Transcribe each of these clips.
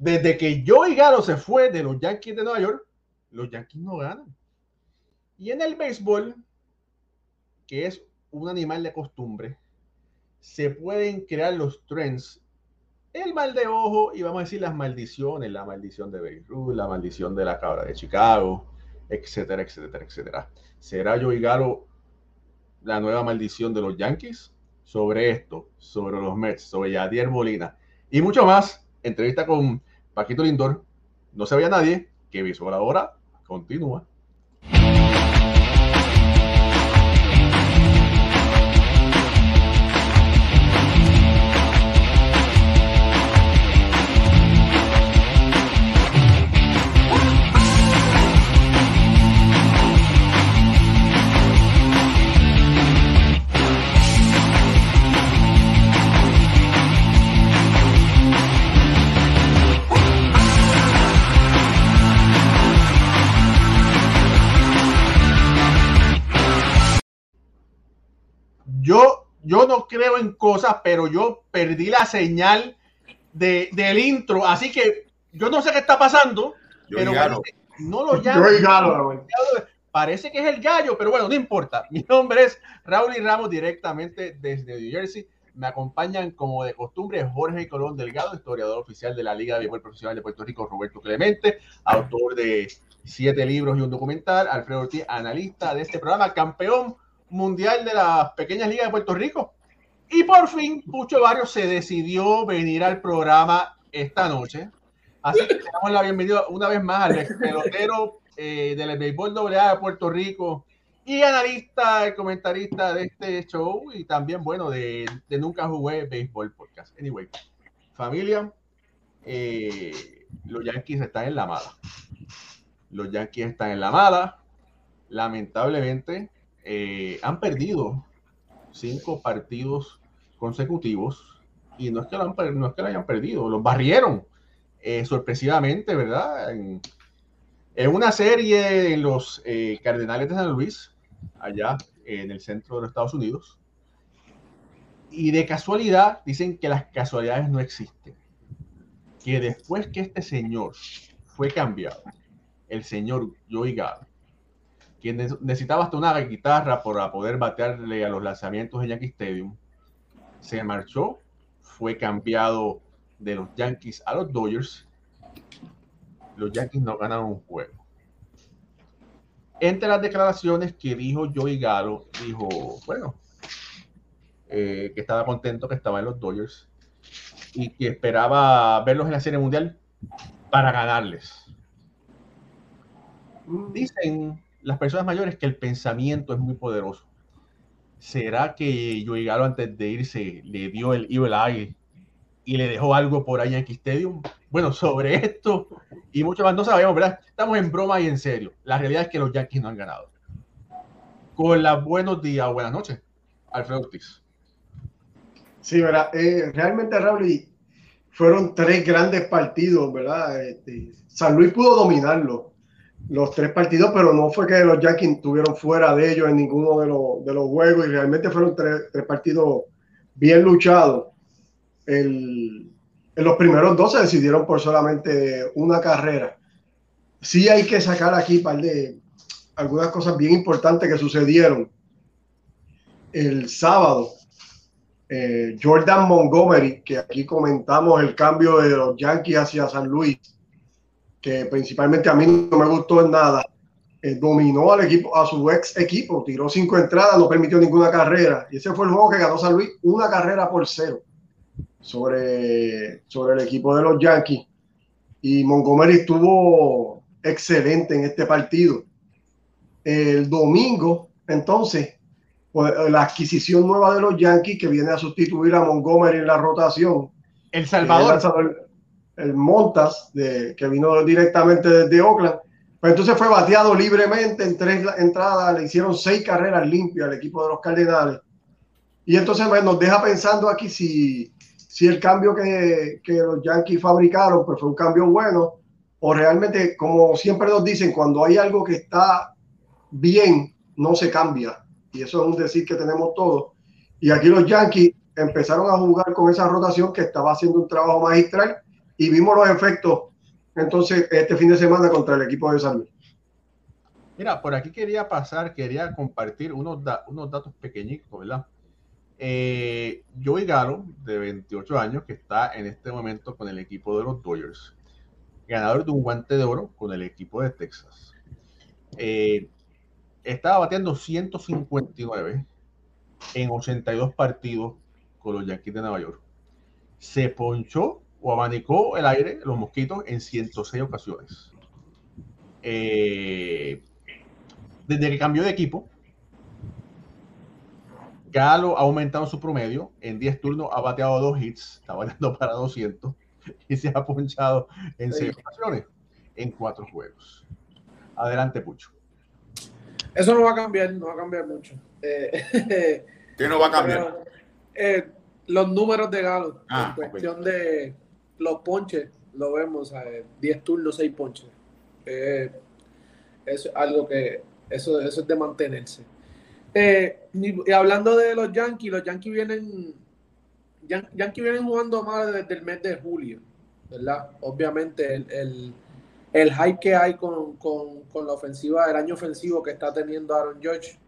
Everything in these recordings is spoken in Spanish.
Desde que Joey Galo se fue de los Yankees de Nueva York, los Yankees no ganan. Y en el béisbol, que es un animal de costumbre, se pueden crear los trends. El mal de ojo y vamos a decir las maldiciones, la maldición de Beirut, la maldición de la cabra de Chicago, etcétera, etcétera, etcétera. ¿Será Joey Galo la nueva maldición de los Yankees? Sobre esto, sobre los Mets, sobre Yadier Molina y mucho más. Entrevista con Paquito Lindor. No se vaya nadie, que Visual ahora continúa. Yo, no creo en cosas, pero yo perdí la señal de, del intro, así que yo no sé qué está pasando, Yo pero parece- no lo llamo. Güey. Parece que es el gallo, pero bueno, no importa. Mi nombre es Raúl y Ramos, directamente desde New Jersey. Me acompañan, como de costumbre, Jorge Colón Delgado, historiador oficial de la Liga de Béisbol Profesional de Puerto Rico, Roberto Clemente, autor de siete libros y un documental, Alfredo Ortiz, analista de este programa, campeón mundial de las pequeñas ligas de Puerto Rico. Y por fin, Pucho Barrios se decidió venir al programa esta noche. Así que damos la bienvenida una vez más al pelotero eh, del béisbol AA de Puerto Rico y analista, y comentarista de este show y también, bueno, de, de Nunca Jugué Béisbol Podcast. Anyway, familia, eh, los Yankees están en la mala. Los Yankees están en la mala. Lamentablemente, eh, han perdido cinco partidos consecutivos y no es que lo, hayan perdido, los barrieron eh, sorpresivamente, ¿verdad? En, una serie en los eh, Cardenales de San Luis, allá en el centro de los Estados Unidos. Y de casualidad, dicen que las casualidades no existen. Que después que este señor fue cambiado, el señor Joey Galo, quien ne- necesitaba hasta una guitarra para poder batearle a los lanzamientos en Yankee Stadium, se marchó, fue cambiado de los Yankees a los Dodgers. Los Yankees no ganaron un juego. Entre las declaraciones que dijo Joey Galo, dijo, bueno, eh, que estaba contento que estaba en los Dodgers y que esperaba verlos en la Serie Mundial para ganarles. Dicen las personas mayores que el pensamiento es muy poderoso. ¿Será que Joey Galo antes de irse le dio el evil eye y le dejó algo por ahí en Stadium? Bueno, sobre esto y mucho más no sabemos, ¿verdad? Estamos en broma y en serio. La realidad es que los Yankees no han ganado. Con las buenos días buenas noches, Alfredo Ortiz. Sí, ¿verdad? Eh, realmente, Raúl, fueron tres grandes partidos, ¿verdad? Este, San Luis pudo dominarlo, los tres partidos, pero no fue que los Yankees estuvieron fuera de ellos en ninguno de los, de los juegos y realmente fueron tres, partidos bien luchados. El- en los primeros dos se decidieron por solamente una carrera. Sí hay que sacar aquí par de algunas cosas bien importantes que sucedieron. El sábado, eh, Jordan Montgomery, que aquí comentamos el cambio de los Yankees hacia San Luis, que principalmente a mí no me gustó en nada, eh, dominó al equipo, a su ex equipo, tiró cinco entradas, no permitió ninguna carrera, y ese fue el juego que ganó San Luis, una carrera por cero sobre, sobre el equipo de los Yankees. Y Montgomery estuvo excelente en este partido. El domingo, entonces, pues, la adquisición nueva de los Yankees que viene a sustituir a Montgomery en la rotación. El El, Salvador. El Montas, de, que vino directamente desde Oakland. Pues entonces fue bateado libremente en tres entradas, le hicieron seis carreras limpias al equipo de los Cardenales. Y entonces pues, nos deja pensando aquí si, si el cambio que, que los Yankees fabricaron pues, fue un cambio bueno o realmente, como siempre nos dicen, cuando hay algo que está bien, no se cambia. Y eso es un decir que tenemos todos. Y aquí los Yankees empezaron a jugar con esa rotación que estaba haciendo un trabajo magistral y vimos los efectos entonces este fin de semana contra el equipo de San Luis. Mira, por aquí quería pasar, quería compartir unos, unos datos pequeñitos, ¿verdad? Eh, Joey Galo, de 28 años, que está en este momento con el equipo de los Dodgers, ganador de un guante de oro con el equipo de Texas. Eh, estaba bateando 159 en 82 partidos con los Yankees de Nueva York. Se ponchó o abanicó el aire, los mosquitos, en 106 ocasiones. Eh, desde que cambió de equipo, Galo ha aumentado su promedio. En 10 turnos ha bateado dos hits, está bateando para 200 y se ha ponchado en 6 ocasiones en 4 juegos. Adelante, Pucho. Eso no va a cambiar, no va a cambiar mucho. Eh, ¿Qué no va a cambiar? eh, los números de Galo, ah, en cuestión de los ponches, lo vemos, 10 turnos, 6 ponches. Eh, es algo que, eso, eso es de mantenerse. Eh, y hablando de los Yankees, los Yankees vienen, Yankees vienen jugando más desde el mes de julio, ¿verdad? Obviamente el, el, el hype que hay con, con, con, la ofensiva, el año ofensivo que está teniendo Aaron George,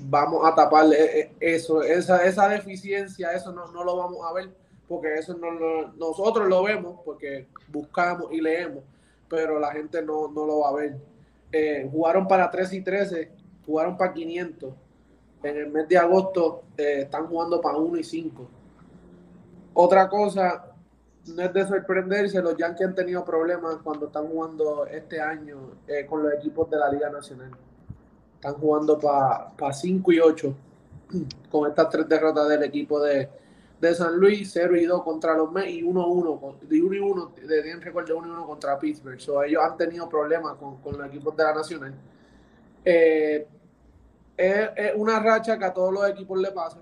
vamos a taparle e, e, eso, esa, esa deficiencia, eso no, no lo vamos a ver, porque eso no, nosotros lo vemos, porque buscamos y leemos, pero la gente no, no lo va a ver. Eh, jugaron para 3 y 13, jugaron para 500 en el mes de agosto eh, están jugando para 1 y 5. Otra cosa, no es de sorprenderse, los Yankees han tenido problemas cuando están jugando este año eh, con los equipos de la Liga Nacional. Están jugando para 5 y 8 con estas tres derrotas del equipo de, San Luis, 0 y 2 contra los Mets y 1 1, de 1 y 1, tienen récord de 1 y 1 contra Pittsburgh. ellos han tenido problemas con, con los equipos de la Nacional. Eh, es, una racha que a todos los equipos le pasa.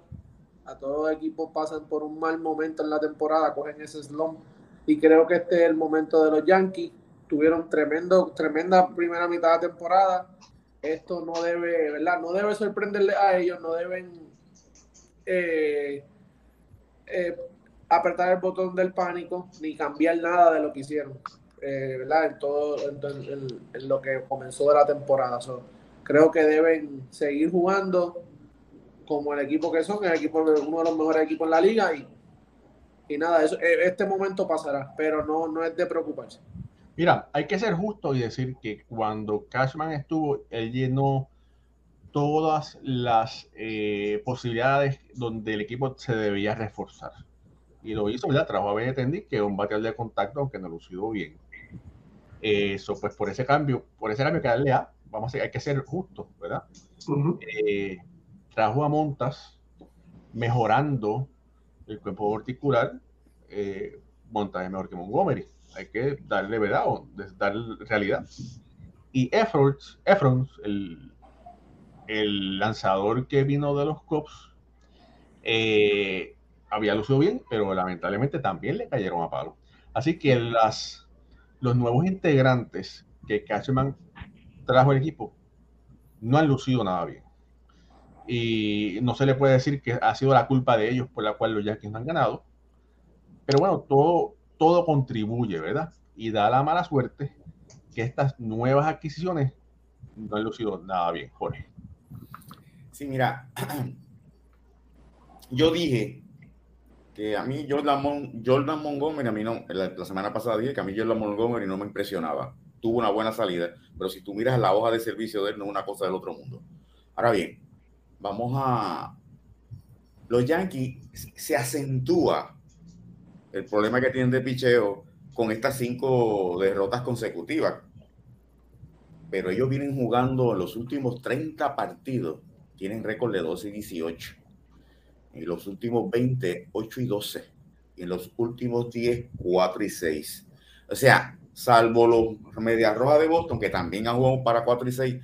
A todos los equipos pasan por un mal momento en la temporada, cogen ese slump. Y creo que este es el momento de los Yankees. Tuvieron tremendo, tremenda primera mitad de temporada. Esto no debe, ¿verdad? No debe sorprenderle a ellos, no deben eh, eh, apretar el botón del pánico ni cambiar nada de lo que hicieron, eh, ¿verdad? En todo, en, lo que comenzó de la temporada creo que deben seguir jugando como el equipo que son, el equipo uno de los mejores equipos en la liga y, y nada, eso, e, este momento pasará, pero no, no es de preocuparse. Mira, hay que ser justo y decir que cuando Cashman estuvo, él llenó todas las eh, posibilidades donde el equipo se debía reforzar. Y lo hizo, ¿verdad? Trajo a Benetendi, que es un bateador de contacto, aunque no lo lucido bien. Eso, pues por ese cambio, por ese cambio que darle a vamos a hay que ser justos, ¿verdad? Eh, trajo a Montas mejorando el cuerpo articular, eh, Montas es mejor que Montgomery. Hay que darle verdad o darle realidad. Y Efforts, Efrons, el, el lanzador que vino de los Cops, eh, había lucido bien, pero lamentablemente también le cayeron a palo. Así que las, los nuevos integrantes que Cashman trajo el equipo, no han lucido nada bien. Y no se le puede decir que ha sido la culpa de ellos por la cual los Yankees no han ganado. Pero bueno, todo, todo contribuye, ¿verdad? Y da la mala suerte que estas nuevas adquisiciones no han lucido nada bien, Jorge. Sí, mira, yo dije que a mí Jordan, Jordan Montgomery, a mí no, la, la, semana pasada dije que a mí Jordan Montgomery no me impresionaba tuvo una buena salida, pero si tú miras la hoja de servicio de él, no es una cosa del otro mundo. Ahora bien, vamos a... Los Yankees se acentúa el problema que tienen de picheo con estas cinco derrotas consecutivas. Pero ellos vienen jugando en los últimos 30 partidos, tienen récord de 12 y 18. En los últimos 20, 8 y 12. Y en los últimos 10, 4 y 6. O sea, salvo los Medias Rojas de Boston, que también han jugado para 4 y 6,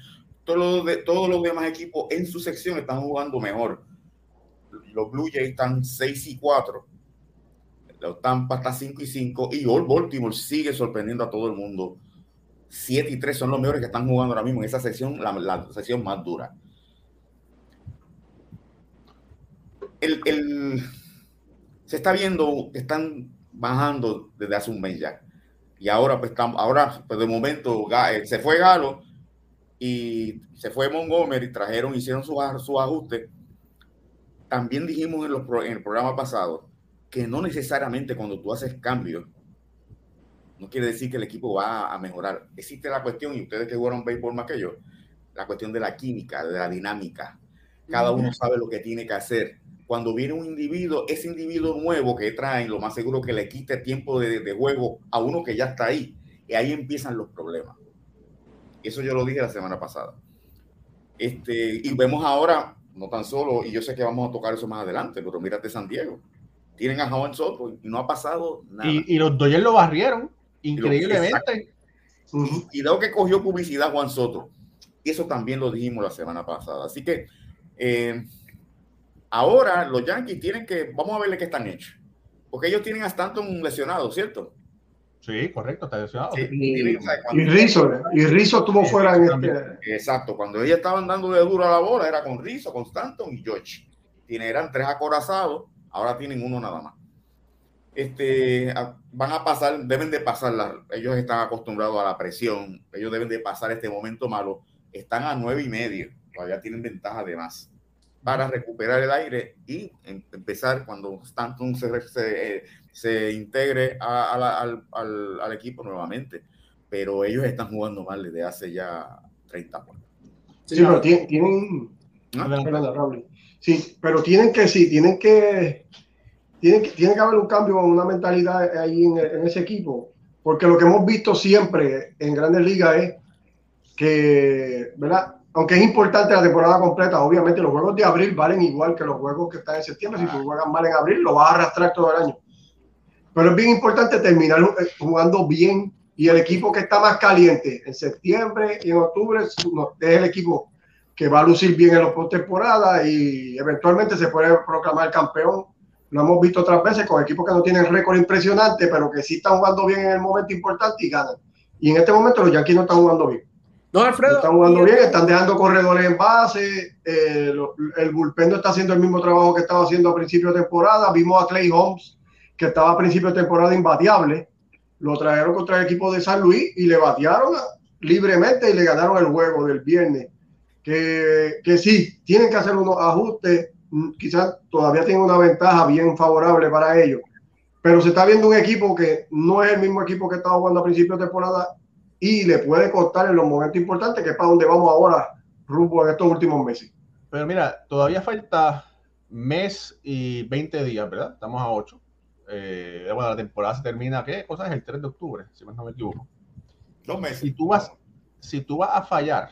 todos los, de, todos los demás equipos en su sección están jugando mejor. Los Blue Jays están 6 y 4, los Tampa está 5 y 5, y Old Baltimore sigue sorprendiendo a todo el mundo. 7 y 3 son los mejores que están jugando ahora mismo en esa sección, la, la sección más dura. El, el, se está viendo que están bajando desde hace un mes ya. Y ahora, pues, estamos, ahora, pues de momento, eh, se fue Galo y se fue Montgomery, trajeron, hicieron sus su ajustes. También dijimos en, los, en el programa pasado que no necesariamente cuando tú haces cambios, no quiere decir que el equipo va a mejorar. Existe la cuestión, y ustedes que jugaron béisbol más que yo, la cuestión de la química, de la dinámica. Cada uno sabe lo que tiene que hacer. Cuando viene un individuo, ese individuo nuevo que traen, lo más seguro que le quite tiempo de, de juego a uno que ya está ahí. Y ahí empiezan los problemas. Eso yo lo dije la semana pasada. Este, y vemos ahora, no tan solo, y yo sé que vamos a tocar eso más adelante, pero mírate San Diego. Tienen a Juan Soto y no ha pasado nada. Y, los Dodgers lo barrieron, increíblemente. Y, y, que cogió publicidad Juan Soto. Y eso también lo dijimos la semana pasada. Así que eh, ahora los Yankees tienen que, vamos a verle qué están hechos. Porque ellos tienen a Stanton lesionado, ¿cierto? Sí, correcto, está lesionado. y, Rizzo, y Rizzo estuvo fuera en este... Exacto, cuando ellos estaban dando de duro a la bola era con Rizzo, con Stanton y George. Tienen, eran tres acorazados, ahora tienen uno nada más. Este, van a pasar, deben de pasar, ellos están acostumbrados a la presión, ellos deben de pasar este momento malo están a nueve y medio, todavía tienen ventaja de más para recuperar el aire y em, empezar cuando Stanton se, se, se integre al, al, al, equipo nuevamente. Pero ellos están jugando mal desde hace ya 30 años. Sí, pero tienen... Sí, pero tienen que, sí, tienen que, tienen que, tiene que haber un cambio, una mentalidad ahí en, en ese equipo, porque lo que hemos visto siempre en grandes ligas es que, ¿verdad? Aunque es importante la temporada completa, obviamente los juegos de abril valen igual que los juegos que están en septiembre. Si tú juegas mal en abril, lo vas a arrastrar todo el año. Pero es bien importante terminar eh, jugando bien y el equipo que está más caliente en septiembre y en octubre es el equipo que va a lucir bien en los postemporada y eventualmente se puede proclamar campeón. Lo hemos visto otras veces con equipos que no tienen récord impresionante, pero que sí están jugando bien en el momento importante y ganan. Y en este momento los Yankees no están jugando bien. No, Alfredo. Están jugando bien, están dejando corredores en base. Eh, el bullpen no está haciendo el mismo trabajo que estaba haciendo a principio de temporada. Vimos a Clay Holmes, que estaba a principio de temporada imbateable. Lo trajeron contra el equipo de San Luis y le batearon libremente y le ganaron el juego del viernes. Que, que sí, tienen que hacer unos ajustes. Mm, quizás todavía tienen una ventaja bien favorable para ellos. Pero se está viendo un equipo que no es el mismo equipo que estaba jugando a principio de temporada y le puede costar en los momentos importantes, que es para donde vamos ahora rumbo en estos últimos meses. Pero mira, todavía falta mes y 20 días, ¿verdad? Estamos a 8. Eh, bueno, la temporada se termina, ¿qué cosa es? El 3 de octubre, si no me equivoco. Dos meses. Si tú vas, si tú vas a fallar,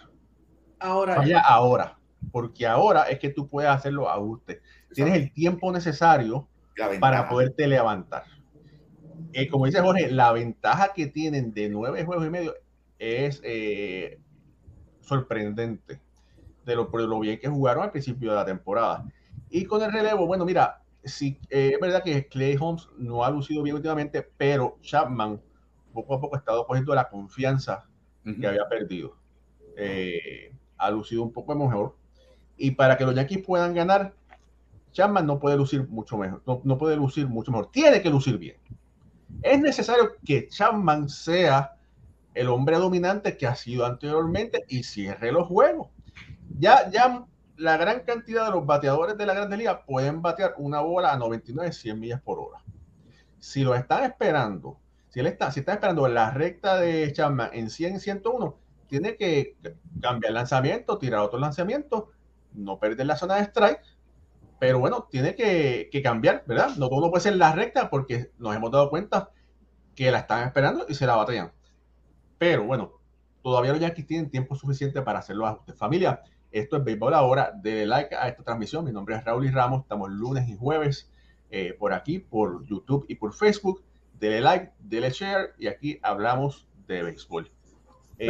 ahora, falla ahora, porque ahora es que tú puedes hacer los ajustes. Tienes el tiempo necesario para poderte levantar. Eh, como dice Jorge, la ventaja que tienen de nueve juegos y medio es eh, sorprendente de lo, por lo bien que jugaron al principio de la temporada. Y con el relevo, bueno, mira, sí, eh, es verdad que Clay Holmes no ha lucido bien últimamente, pero Chapman poco a poco ha estado cogiendo la confianza que había perdido. ha lucido un poco mejor. Y para que los Yankees puedan ganar, Chapman no puede lucir mucho mejor, no puede lucir mucho mejor, tiene que lucir bien es necesario que Chapman sea el hombre dominante que ha sido anteriormente y cierre los juegos. Ya, ya la gran cantidad de los bateadores de la Grande Liga pueden batear una bola a 99, 100 millas por hora. Si lo están esperando, si él está, si está esperando la recta de Chapman en 100, 101, tiene que cambiar el lanzamiento, tirar otro lanzamiento, no perder la zona de strike pero bueno, tiene que, cambiar, ¿verdad? No todo puede ser la recta porque nos hemos dado cuenta que la están esperando y se la batallan. Pero bueno, todavía los Yankees tienen tiempo suficiente para hacer los ajustes. Familia, esto es Béisbol Ahora. Dele like a esta transmisión. Mi nombre es Raúl y Ramos. Estamos lunes y jueves eh, por aquí, por YouTube y por Facebook. Dele like, dele share y aquí hablamos de béisbol. Eh,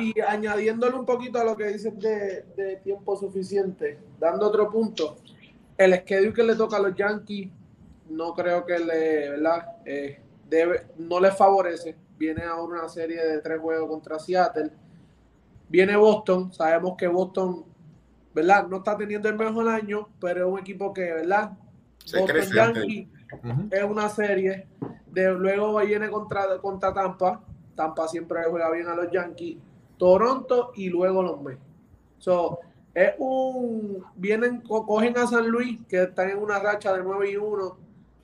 Y añadiéndole un poquito a lo que dices de, tiempo suficiente, dando otro punto, el schedule que le toca a los Yankees no creo que le, ¿verdad? Eh, debe, no les favorece. Viene ahora una serie de tres juegos contra Seattle. Viene Boston, sabemos que Boston, ¿verdad? No está teniendo el mejor año, pero es un equipo que, ¿verdad? Se Boston Yankee es una serie. De, luego viene contra, contra Tampa. Tampa siempre juega bien a los Yankees. Toronto y luego los Mets. So, es un. Vienen, cogen a San Luis, que están en una racha de 9 y 1.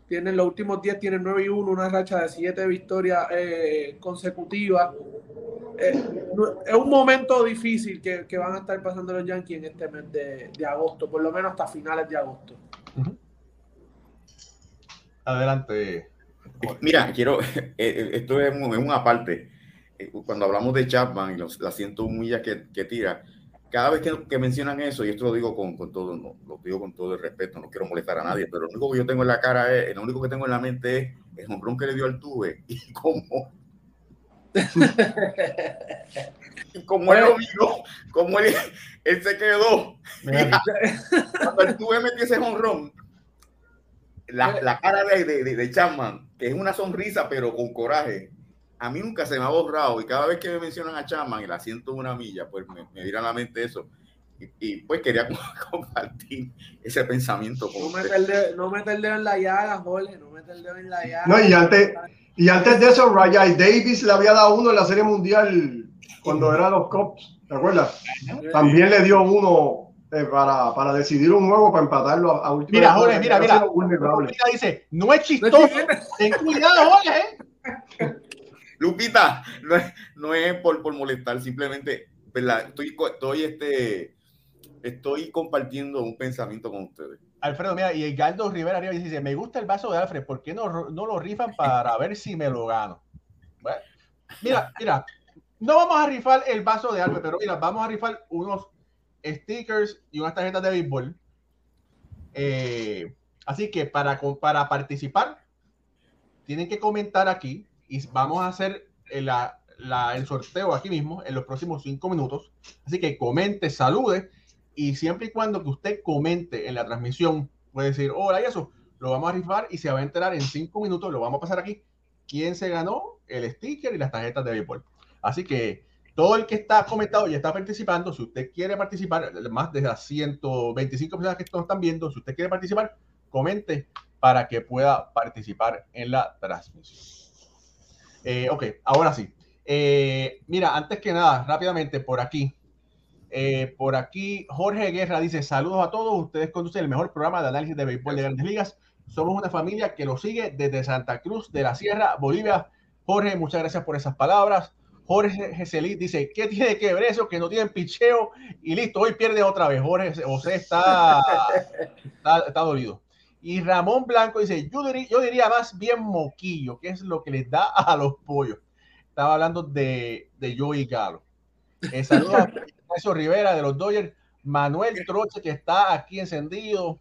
Tienen los últimos 10, tienen 9 y 1, una racha de 7 victorias eh, consecutivas. Eh, es un momento difícil que, que, van a estar pasando los Yankees en este mes de, de agosto, por lo menos hasta finales de agosto. Adelante. Mira, quiero, eh, esto es un, una parte. Cuando hablamos de Chapman y los, las 101 millas que, que tira, cada vez que, mencionan eso, y esto lo digo con, con todo, no, lo digo con todo el respeto, no quiero molestar a nadie, pero lo único que yo tengo en la cara es, lo único que tengo en la mente es el hombrón que le dio al tuve y cómo. como él lo vio, como él, él se quedó. Cuando el tuve metió ese honrón, la, la cara de, de, de Chapman, que es una sonrisa, pero con coraje, a mí nunca se me ha borrado y cada vez que me mencionan a Chapman, el asiento de una milla, pues me, me a la mente eso. Y, pues quería compartir ese pensamiento. no mete, el dedo, no mete el dedo en la llaga, Jorge, no mete el dedo en la llaga. No, y antes, y antes de eso, Ryan Davis le había dado uno en la Serie Mundial cuando eran los Cops, ¿te acuerdas? También le dio uno eh, para, para, decidir un juego, para empatarlo a, a última Mira, Jorge, mira, mira. Mira, dice, no es chistoso. Ten cuidado, Jorge. Lupita, no es, no es por, por molestar, simplemente, ¿verdad? Estoy, estoy, este, estoy compartiendo un pensamiento con ustedes. Alfredo, mira, y Galdo Rivera arriba dice, me gusta el vaso de Alfred, ¿por qué no, no lo rifan para ver si me lo gano? Bueno, mira, mira, no vamos a rifar el vaso de Alfred, pero mira, vamos a rifar unos stickers y unas tarjetas de béisbol. Eh, así que para, para participar, tienen que comentar aquí y vamos a hacer el, el sorteo aquí mismo en los próximos cinco minutos. Así que comente, salude y siempre y cuando que usted comente en la transmisión, puede decir, hola, y eso, lo vamos a rifar y se va a enterar en cinco minutos, lo vamos a pasar aquí, quién se ganó el sticker y las tarjetas de béisbol. Así que todo el que está comentado y está participando, si usted quiere participar, más de las 125 personas que están viendo, si usted quiere participar, comente para que pueda participar en la transmisión. Eh, ok, ahora sí. Eh, mira, antes que nada, rápidamente por aquí. Eh, por aquí, Jorge Guerra dice: Saludos a todos. Ustedes conducen el mejor programa de análisis de béisbol de grandes ligas. Somos una familia que lo sigue desde Santa Cruz de la Sierra, Bolivia. Jorge, muchas gracias por esas palabras. Jorge Geselí dice: ¿Qué tiene que ver eso? Que no tienen picheo y listo, hoy pierde otra vez. Jorge José está, está, dolido. Y Ramón Blanco dice, yo diría, yo diría más bien moquillo, que es lo que les da a los pollos. Estaba hablando de, de Joey Galo. Eh, saludos a Ignacio Rivera de los Dodgers. Manuel Troche, que está aquí encendido.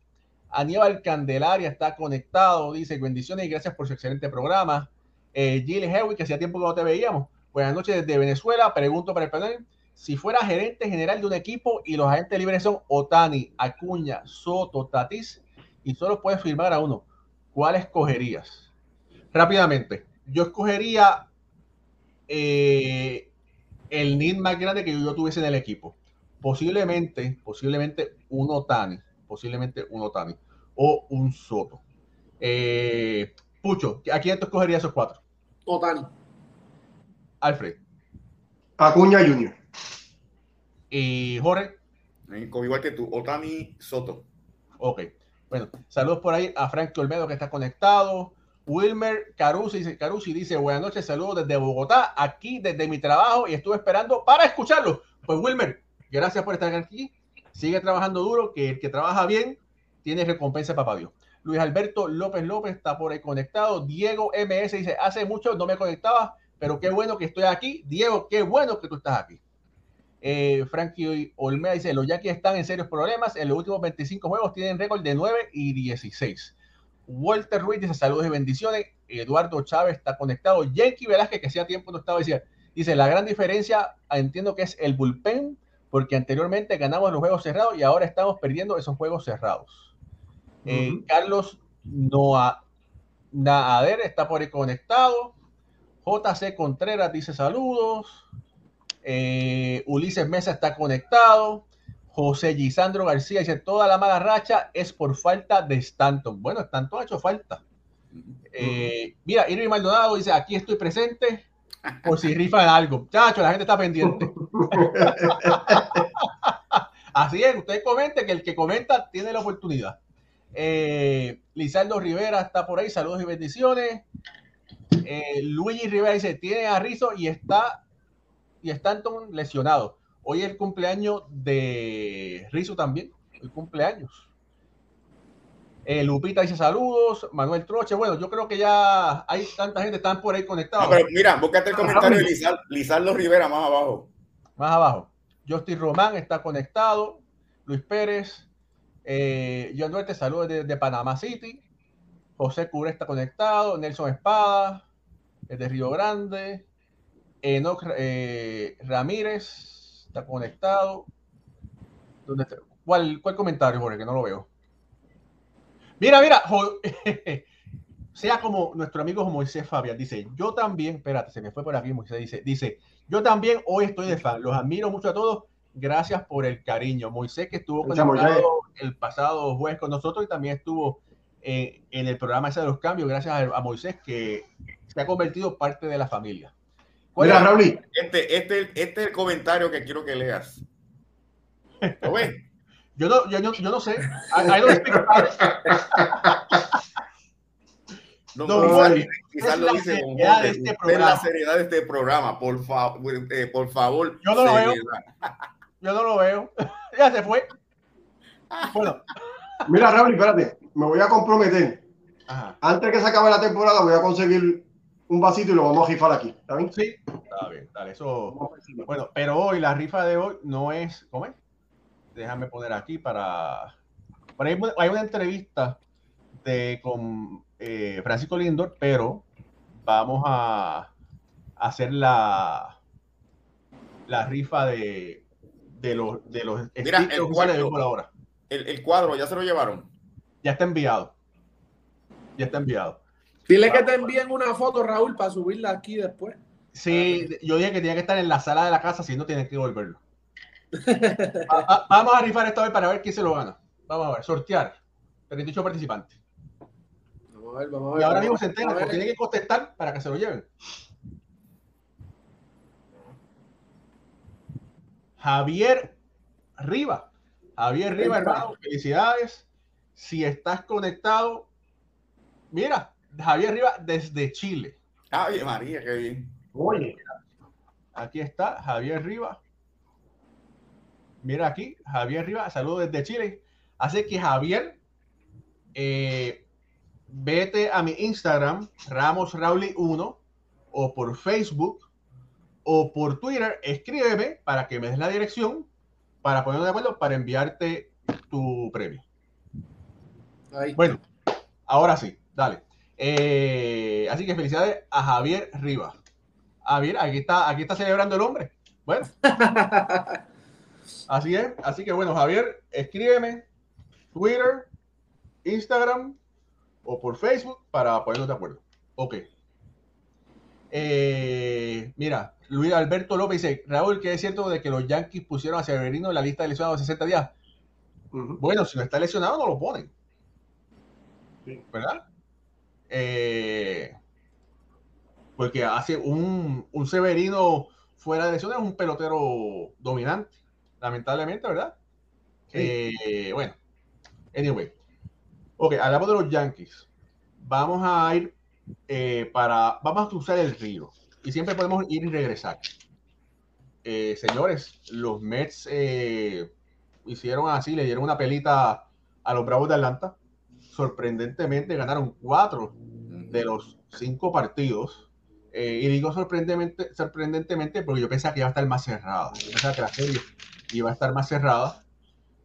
Aníbal Candelaria está conectado. Dice, bendiciones y gracias por su excelente programa. Eh, Jill Hewitt, que hacía tiempo que no te veíamos. Buenas noches desde Venezuela. Pregunto para el panel. Si fuera gerente general de un equipo y los agentes libres son Otani, Acuña, Soto, Tatis, y solo puedes firmar a uno, ¿cuál escogerías? Rápidamente, yo escogería eh, el need más grande que yo tuviese en el equipo. Posiblemente, posiblemente un Otani, posiblemente un Otani o un Soto. Eh, Pucho, ¿a quién te escogería esos cuatro? Otani. Alfred. Acuña Junior. Y Jorge. Igual que tú, Otani Soto. Ok. Bueno, saludos por ahí a Frank Olmedo que está conectado. Wilmer Carusi dice, Carusi dice, buenas noches, saludos desde Bogotá, aquí desde mi trabajo y estuve esperando para escucharlo. Pues Wilmer, gracias por estar aquí. Sigue trabajando duro, que el que trabaja bien tiene recompensa, papá Dios. Luis Alberto López López está por ahí conectado. Diego MS dice, hace mucho no me conectaba, pero qué bueno que estoy aquí. Diego, qué bueno que tú estás aquí. Eh, Frankie Olmea dice, los Yankees están en serios problemas. En los últimos 25 juegos tienen récord de 9 y 16. Walter Ruiz dice, saludos y bendiciones. Eduardo Chávez está conectado. Yankee Velázquez, que hacía tiempo no estaba, decía, dice, la gran diferencia, entiendo que es el bullpen, porque anteriormente ganamos los juegos cerrados y ahora estamos perdiendo esos juegos cerrados. Eh, Carlos Noa, Naader está por ahí conectado. JC Contreras dice saludos. Eh, Ulises Mesa está conectado. José Gisandro García dice: Toda la mala racha es por falta de Stanton. Bueno, Stanton ha hecho falta. Eh, mira, Irving Maldonado dice, aquí estoy presente por si rifan algo. Chacho, la gente está pendiente. Así es, usted comente que el que comenta tiene la oportunidad. Eh, Lizardo Rivera está por ahí, saludos y bendiciones. Eh, Luigi Rivera dice, tiene a Rizzo y está y Stanton lesionado. Hoy es el cumpleaños de Rizzo también, el cumpleaños. Eh, Lupita dice saludos, Manuel Troche. Bueno, yo creo que ya hay tanta gente, están por ahí conectados. pero mira, búscate el comentario de Lizardo Rivera más abajo. Más abajo. Justin Román está conectado. Luis Pérez. Eh, John Duarte, saludos desde de Panamá City. José Cure está conectado. Nelson Espada, desde Río Grande. Enoch eh, Ramírez está conectado. ¿Dónde está? ¿Cuál, ¿Cuál comentario, Jorge? Que no lo veo. Mira, mira, sea como nuestro amigo Moisés Fabián dice, yo también, espérate, se me fue por aquí, Moisés dice, dice, yo también hoy estoy de fan, los admiro mucho a todos, gracias por el cariño. Moisés que estuvo conectado el pasado jueves con nosotros y también estuvo eh, en el programa ese de los cambios, gracias a, Moisés que se ha convertido parte de la familia. Mira, Raúl. Este, este, este es el comentario que quiero que leas. ¿Lo ves? Yo no, yo, yo no sé. No, no, quizás, lo dice con de este programa. la seriedad de este programa, por, favor, eh, por favor. Yo no lo veo. Yo no lo veo. ya se fue. Bueno. Mira, Raúl, espérate. Me voy a comprometer. Antes que se acabe la temporada, voy a conseguir un vasito y lo vamos a rifar aquí. ¿Está bien? Sí. Está bien, dale. Eso. Bueno, pero hoy, la rifa de hoy no es. ¿Cómo es? déjame poner aquí para... hay, una entrevista de, con eh, Francisco Lindor, pero vamos a, hacer la, la rifa de, de los de los Mira, el, cuadro, el, el, cuadro ya se lo llevaron. Ya está enviado. Ya está enviado. Dile que te envíen una foto, Raúl, para subirla aquí después. Sí, yo dije que tenía que estar en la sala de la casa, si no tienes que devolverlo. vamos a rifar esto hoy para ver quién se lo gana. Vamos a ver, sortear. 38 participantes. Vamos a ver, vamos a ver. Y ahora mismo se entera que tiene que contestar para que se lo lleven. Javier Riva. Javier Riva, hermano, felicidades. Si estás conectado, mira, Javier Riva desde Chile. Ay, María, qué bien. Oye, aquí está Javier Riva. Mira aquí, Javier Riva, saludos desde Chile. Así que Javier, eh, vete a mi Instagram, Ramos Rauli 1, o por Facebook, o por Twitter, escríbeme para que me des la dirección, para ponernos de acuerdo, para enviarte tu premio. Bueno, ahora sí, dale. Eh, así que felicidades a Javier Riva. Javier, aquí está, aquí está celebrando el hombre. Bueno. Así es. Así que bueno, Javier, escríbeme Twitter, Instagram o por Facebook para ponernos de acuerdo. Ok. Eh, mira, Luis Alberto López dice, Raúl, que es cierto de que los Yankees pusieron a Severino en la lista de lesionados de 60 días. Bueno, si no está lesionado, no lo ponen. ¿Verdad? Eh, porque hace un, un Severino fuera de lesiones es un pelotero dominante lamentablemente, ¿verdad? Eh, bueno, anyway. Ok, hablamos de los Yankees. Vamos a ir eh, para, vamos a cruzar el río y siempre podemos ir y regresar. Eh, señores, los Mets hicieron así, le dieron una pelita a los Bravos de Atlanta. Sorprendentemente ganaron cuatro de los cinco partidos. y digo sorprendentemente, sorprendentemente porque yo pensaba que iba a estar más cerrada. Yo pensaba que la serie iba a estar más cerrada,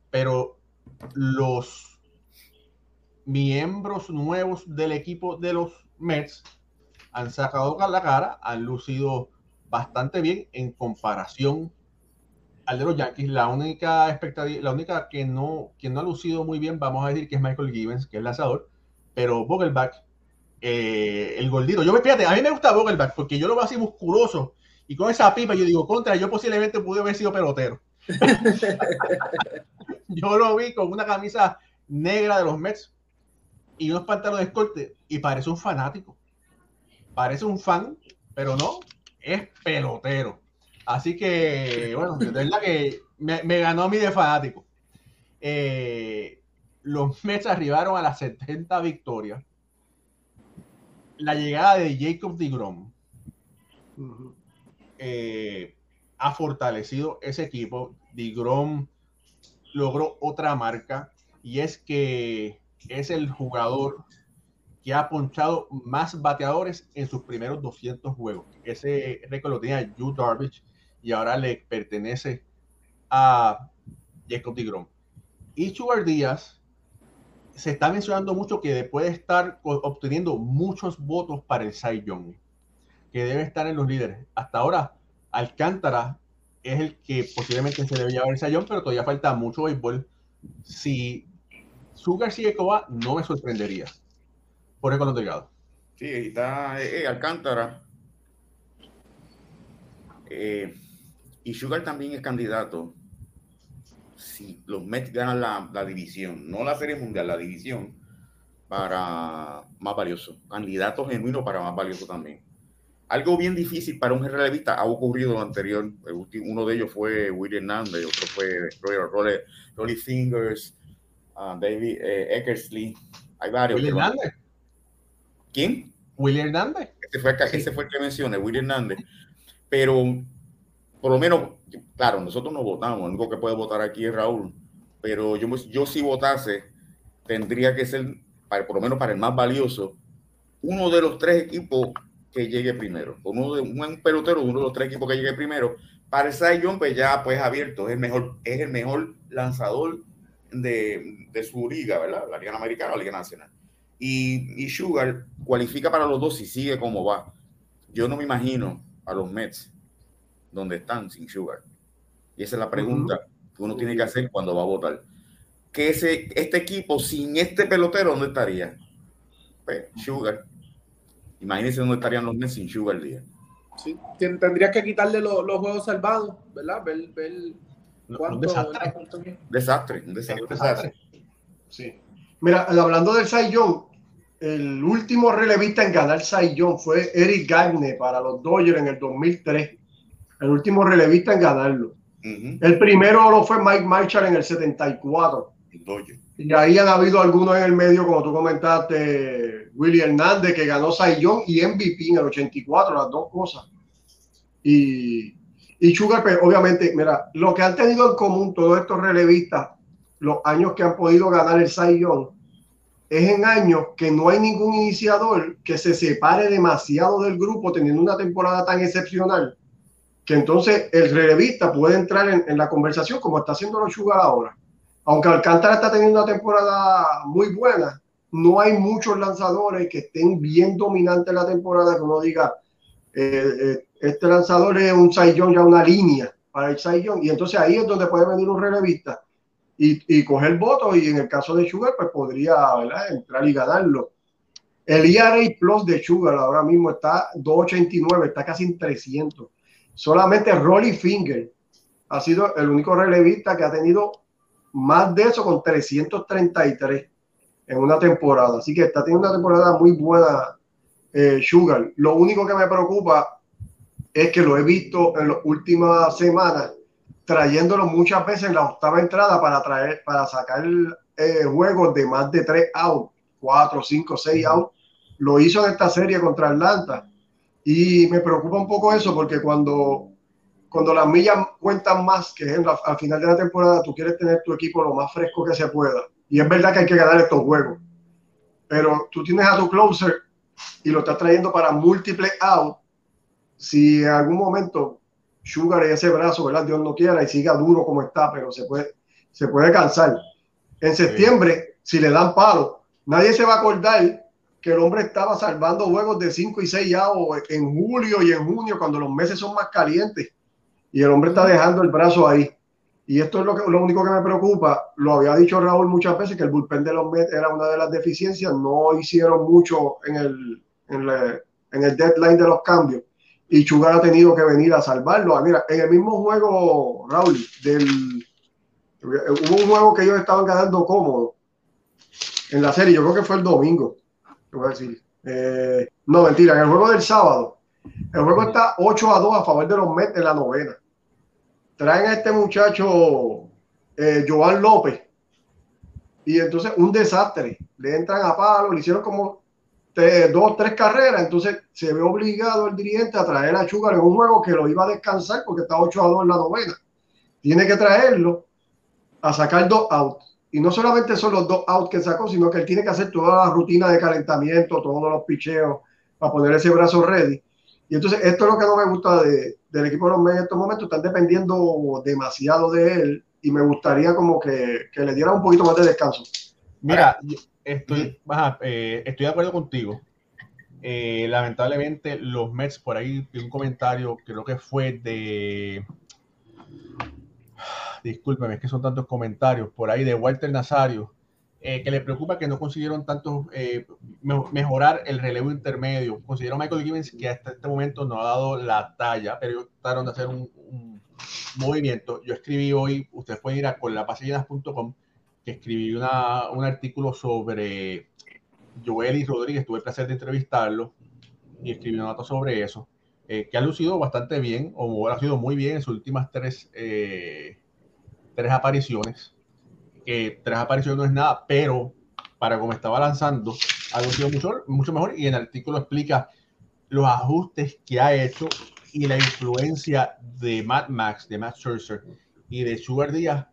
pero los miembros nuevos del equipo de los Mets han sacado la cara, han lucido bastante bien en comparación al de los Yankees. La única expectativa, la única que no, que no ha lucido muy bien, vamos a decir que es Michael Gibbons, que es lanzador, pero Vogelback, eh, el gordito. Yo, fíjate, a mí me gusta Vogelback porque yo lo veo así musculoso y con esa pipa yo digo, contra, yo posiblemente pude haber sido pelotero. Yo lo vi con una camisa negra de los Mets y unos pantalones de corte y parece un fanático. Parece un fan, pero no, es pelotero. Así que, bueno, de verdad que me, me ganó mí de fanático. Eh, los Mets arribaron a las 70 victorias. La llegada de Jacob DeGrom eh, ha fortalecido ese equipo. DeGrom logró otra marca y es que es el jugador que ha ponchado más bateadores en sus primeros 200 juegos. Ese récord lo tenía Yu Darvish y ahora le pertenece a Jacob DeGrom. Y Sugar Díaz se está mencionando mucho que puede estar obteniendo muchos votos para el Cy que debe estar en los líderes. Hasta ahora, Alcántara es el que posiblemente se debe llevar el Cy pero todavía falta mucho béisbol. Si Sugar sigue Coba, no me sorprendería. Por el color delgado. Sí, está eh, eh, Alcántara. Eh, y Sugar también es candidato si los Mets ganan la, división, no la Serie Mundial, la división, para más valioso. Candidato genuino para más valioso también. Algo bien difícil para un relevista ha ocurrido lo anterior. Uno de ellos fue William Hernández, otro fue Rolly, Rolly Fingers, uh, David eh, Eckersley. Hay varios. ¿Quién? William Hernández. Ese fue, ese fue el que mencioné, William Hernández. Pero por lo menos, claro, nosotros no votamos, el único que puede votar aquí es Raúl, pero yo, yo si votase, tendría que ser, por lo menos para el más valioso, uno de los tres equipos que llegue primero, uno de un pelotero, uno de los tres equipos que llegue primero. Para el Cy pues ya pues abierto, es el mejor, es el mejor lanzador de, de su liga, ¿verdad? La Liga Americana o la Liga Nacional. Y, y Sugar cualifica para los dos y sigue como va. Yo no me imagino a los Mets donde están sin Sugar? Y esa es la pregunta que uno tiene que hacer cuando va a votar. Que ese, este equipo sin este pelotero, ¿dónde estaría? Pues, Sugar. Imagínense dónde estarían los Mets sin Sugar el día. Sí, tendría que quitarle los juegos salvados, ¿verdad? Ver, ver cuánto, desastre. desastre. un desastre, Sí. Mira, hablando del Cy Young, el último relevista en ganar Cy Young fue Eric Gagne para los Dodgers en el 2003 el último relevista en ganarlo. El primero lo fue Mike Marshall en el 74. Y ahí han habido algunos en el medio, como tú comentaste, Willy Hernández, que ganó Sayón y MVP en el 84, las dos cosas. Y, y Sugar, pues, obviamente, mira, lo que han tenido en común todos estos relevistas, los años que han podido ganar el Sayón, es en años que no hay ningún iniciador que se separe demasiado del grupo teniendo una temporada tan excepcional entonces el relevista puede entrar en, la conversación como está haciendo los Sugar ahora. Aunque Alcántara está teniendo una temporada muy buena, no hay muchos lanzadores que estén bien dominantes la temporada que uno diga, eh, eh, este lanzador es un Saiyón, ya una línea para el Saiyón, y entonces ahí es donde puede venir un relevista y, coger votos, y en el caso de Sugar, pues podría entrar y ganarlo. El ERA Plus de Sugar ahora mismo está 289, está casi en 300 Solamente Rolly Finger ha sido el único relevista que ha tenido más de eso con 333 en una temporada. Así que está teniendo una temporada muy buena eh, Sugar. Lo único que me preocupa es que lo he visto en las últimas semanas trayéndolo muchas veces en la octava entrada para traer para sacar eh, juegos de más de 3 outs, 4, 5, 6 outs. Lo hizo en esta serie contra Atlanta y me preocupa un poco eso porque cuando, cuando las millas cuentan más, que es al final de la temporada, tú quieres tener tu equipo lo más fresco que se pueda. Y es verdad que hay que ganar estos juegos. Pero tú tienes a tu closer y lo estás trayendo para múltiples out. Si en algún momento Sugar ese brazo, ¿verdad? Dios no quiera y siga duro como está, pero se puede, se puede cansar. En septiembre, si le dan palo, nadie se va a acordar que el hombre estaba salvando juegos de 5 y 6 ya en julio y en junio cuando los meses son más calientes y el hombre está dejando el brazo ahí. Y esto es lo, que, lo único que me preocupa. Lo había dicho Raúl muchas veces que el bullpen de los Mets era una de las deficiencias. No hicieron mucho en el, en, en el deadline de los cambios. Y Chugar ha tenido que venir a salvarlo. Ah, mira, en el mismo juego, Raúl, del, hubo un juego que ellos estaban ganando cómodo en la serie, yo creo que fue el domingo, Eh, no, mentira, en el juego del sábado, el juego está 8 a 2 a favor de los Mets en la novena. Traen a este muchacho, eh, Joan López, y entonces un desastre. Le entran a palo, le hicieron como dos, tres carreras, entonces se ve obligado el dirigente a traer a Sugar en un juego que lo iba a descansar porque está 8 a 2 en la novena. Tiene que traerlo a sacar dos outs. Y no solamente son los dos outs que sacó, sino que él tiene que hacer toda la rutina de calentamiento, todos los picheos para poner ese brazo ready. Y entonces esto es lo que no me gusta del equipo de los Mets en estos momentos, están dependiendo demasiado de él y me gustaría como que, que le diera un poquito más de descanso. Mira, estoy, eh, estoy de acuerdo contigo. Eh, lamentablemente, los Mets, por ahí un comentario, creo que fue de. Discúlpeme, es que son tantos comentarios por ahí de Walter Nazario, eh, que le preocupa que no consiguieron tanto mejorar el relevo intermedio. Considero Michael Gibbons que hasta este momento no ha dado la talla, pero trataron de hacer un, movimiento. Yo escribí hoy, ustedes pueden ir a la que escribí una, un artículo sobre Joel y Rodríguez, tuve el placer de entrevistarlo y escribí una nota sobre eso, eh, que ha lucido bastante bien, o ha sido muy bien en sus últimas tres, eh, tres apariciones, que tres apariciones no es nada, pero para como estaba lanzando, ha lucido mucho, mucho mejor y en el artículo explica los ajustes que ha hecho y la influencia de Matt Max, de Matt Scherzer y de Sugar Díaz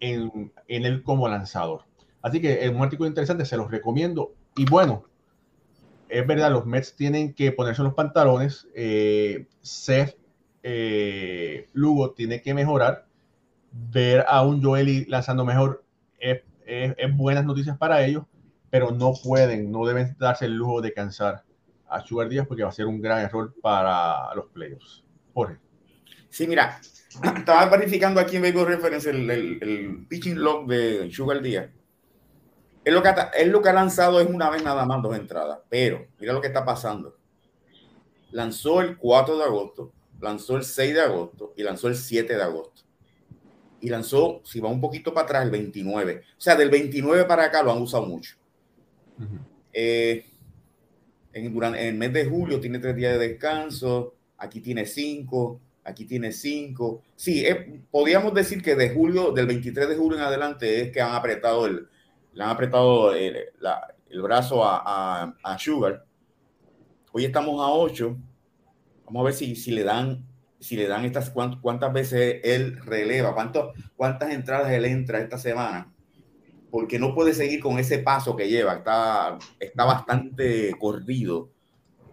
en, en él como lanzador. Así que es un artículo interesante, se los recomiendo. Y bueno, es verdad, los Mets tienen que ponerse los pantalones. Eh, Seth eh, Lugo tiene que mejorar. Ver a un Joeli lanzando mejor es, buenas noticias para ellos, pero no pueden, no deben darse el lujo de cansar a Sugar Díaz porque va a ser un gran error para los playoffs. Jorge. Sí, mira, estaba verificando aquí en Baseball Reference el, el, pitching log de Sugar Díaz. Él lo, que ha, él lo que ha lanzado es una vez nada más dos entradas, pero mira lo que está pasando. Lanzó el 4 de agosto, lanzó el 6 de agosto y lanzó el 7 de agosto. Y lanzó, si va un poquito para atrás, el 29. O sea, del 29 para acá lo han usado mucho. Eh, en, durante, en el mes de julio tiene tres días de descanso, aquí tiene cinco, aquí tiene cinco. Sí, eh, podríamos decir que de julio, del 23 de julio en adelante, es que han apretado el, le han apretado el, el brazo a, a, Sugar. Hoy estamos a 8. Vamos a ver si, si le dan si le dan estas cuántas, veces él releva, cuánto, cuántas entradas él entra esta semana, porque no puede seguir con ese paso que lleva, está, está bastante corrido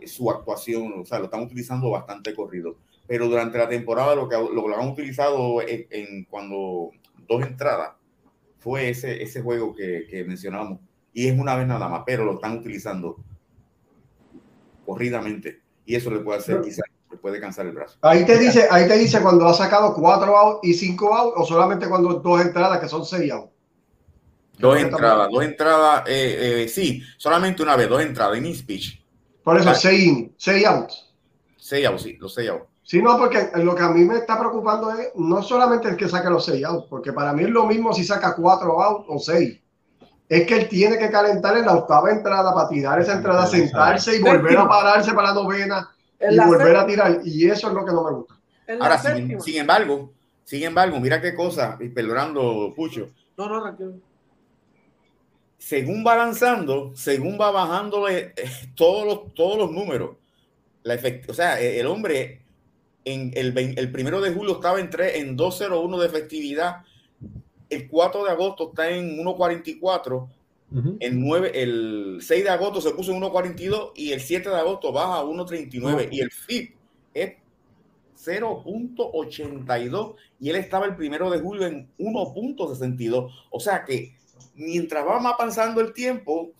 su actuación, o sea, lo están utilizando bastante corrido pero durante la temporada lo que lo, han utilizado en, cuando dos entradas fue ese, ese juego que, que mencionamos. Y es una vez nada más, pero lo están utilizando corridamente. Y eso le puede hacer, quizás, puede cansar el brazo. Ahí te dice, ahí te dice cuando ha sacado cuatro outs y cinco outs, o solamente cuando dos entradas que son seis outs. Dos entradas, dos entradas, eh, eh, sí, solamente una vez, dos entradas, en speech. Por eso, seis, seis outs. Seis outs, sí, los seis outs. Sí, no, porque lo que a mí me está preocupando es no solamente el que saque los seis outs, porque para mí es lo mismo si saca cuatro outs o seis. Es que él tiene que calentar en la octava entrada para tirar esa entrada, sentarse y volver a pararse para la novena y volver a tirar. Y eso es lo que no me gusta. Ahora, sin, embargo, sin embargo, mira qué cosa, y perdonando, Pucho. No, no, tranquilo. Según va lanzando, según va bajándole eh, todos los, todos los números, la o sea, el hombre en el, el primero de julio estaba en, en 2.01 de efectividad. El 4 de agosto está en 1.44. el, 9, el 6 de agosto se puso en 1.42 y el 7 de agosto baja a 1.39. Y el FIP es 0.82 y él estaba el primero de julio en 1.62. O sea que mientras va más avanzando el tiempo,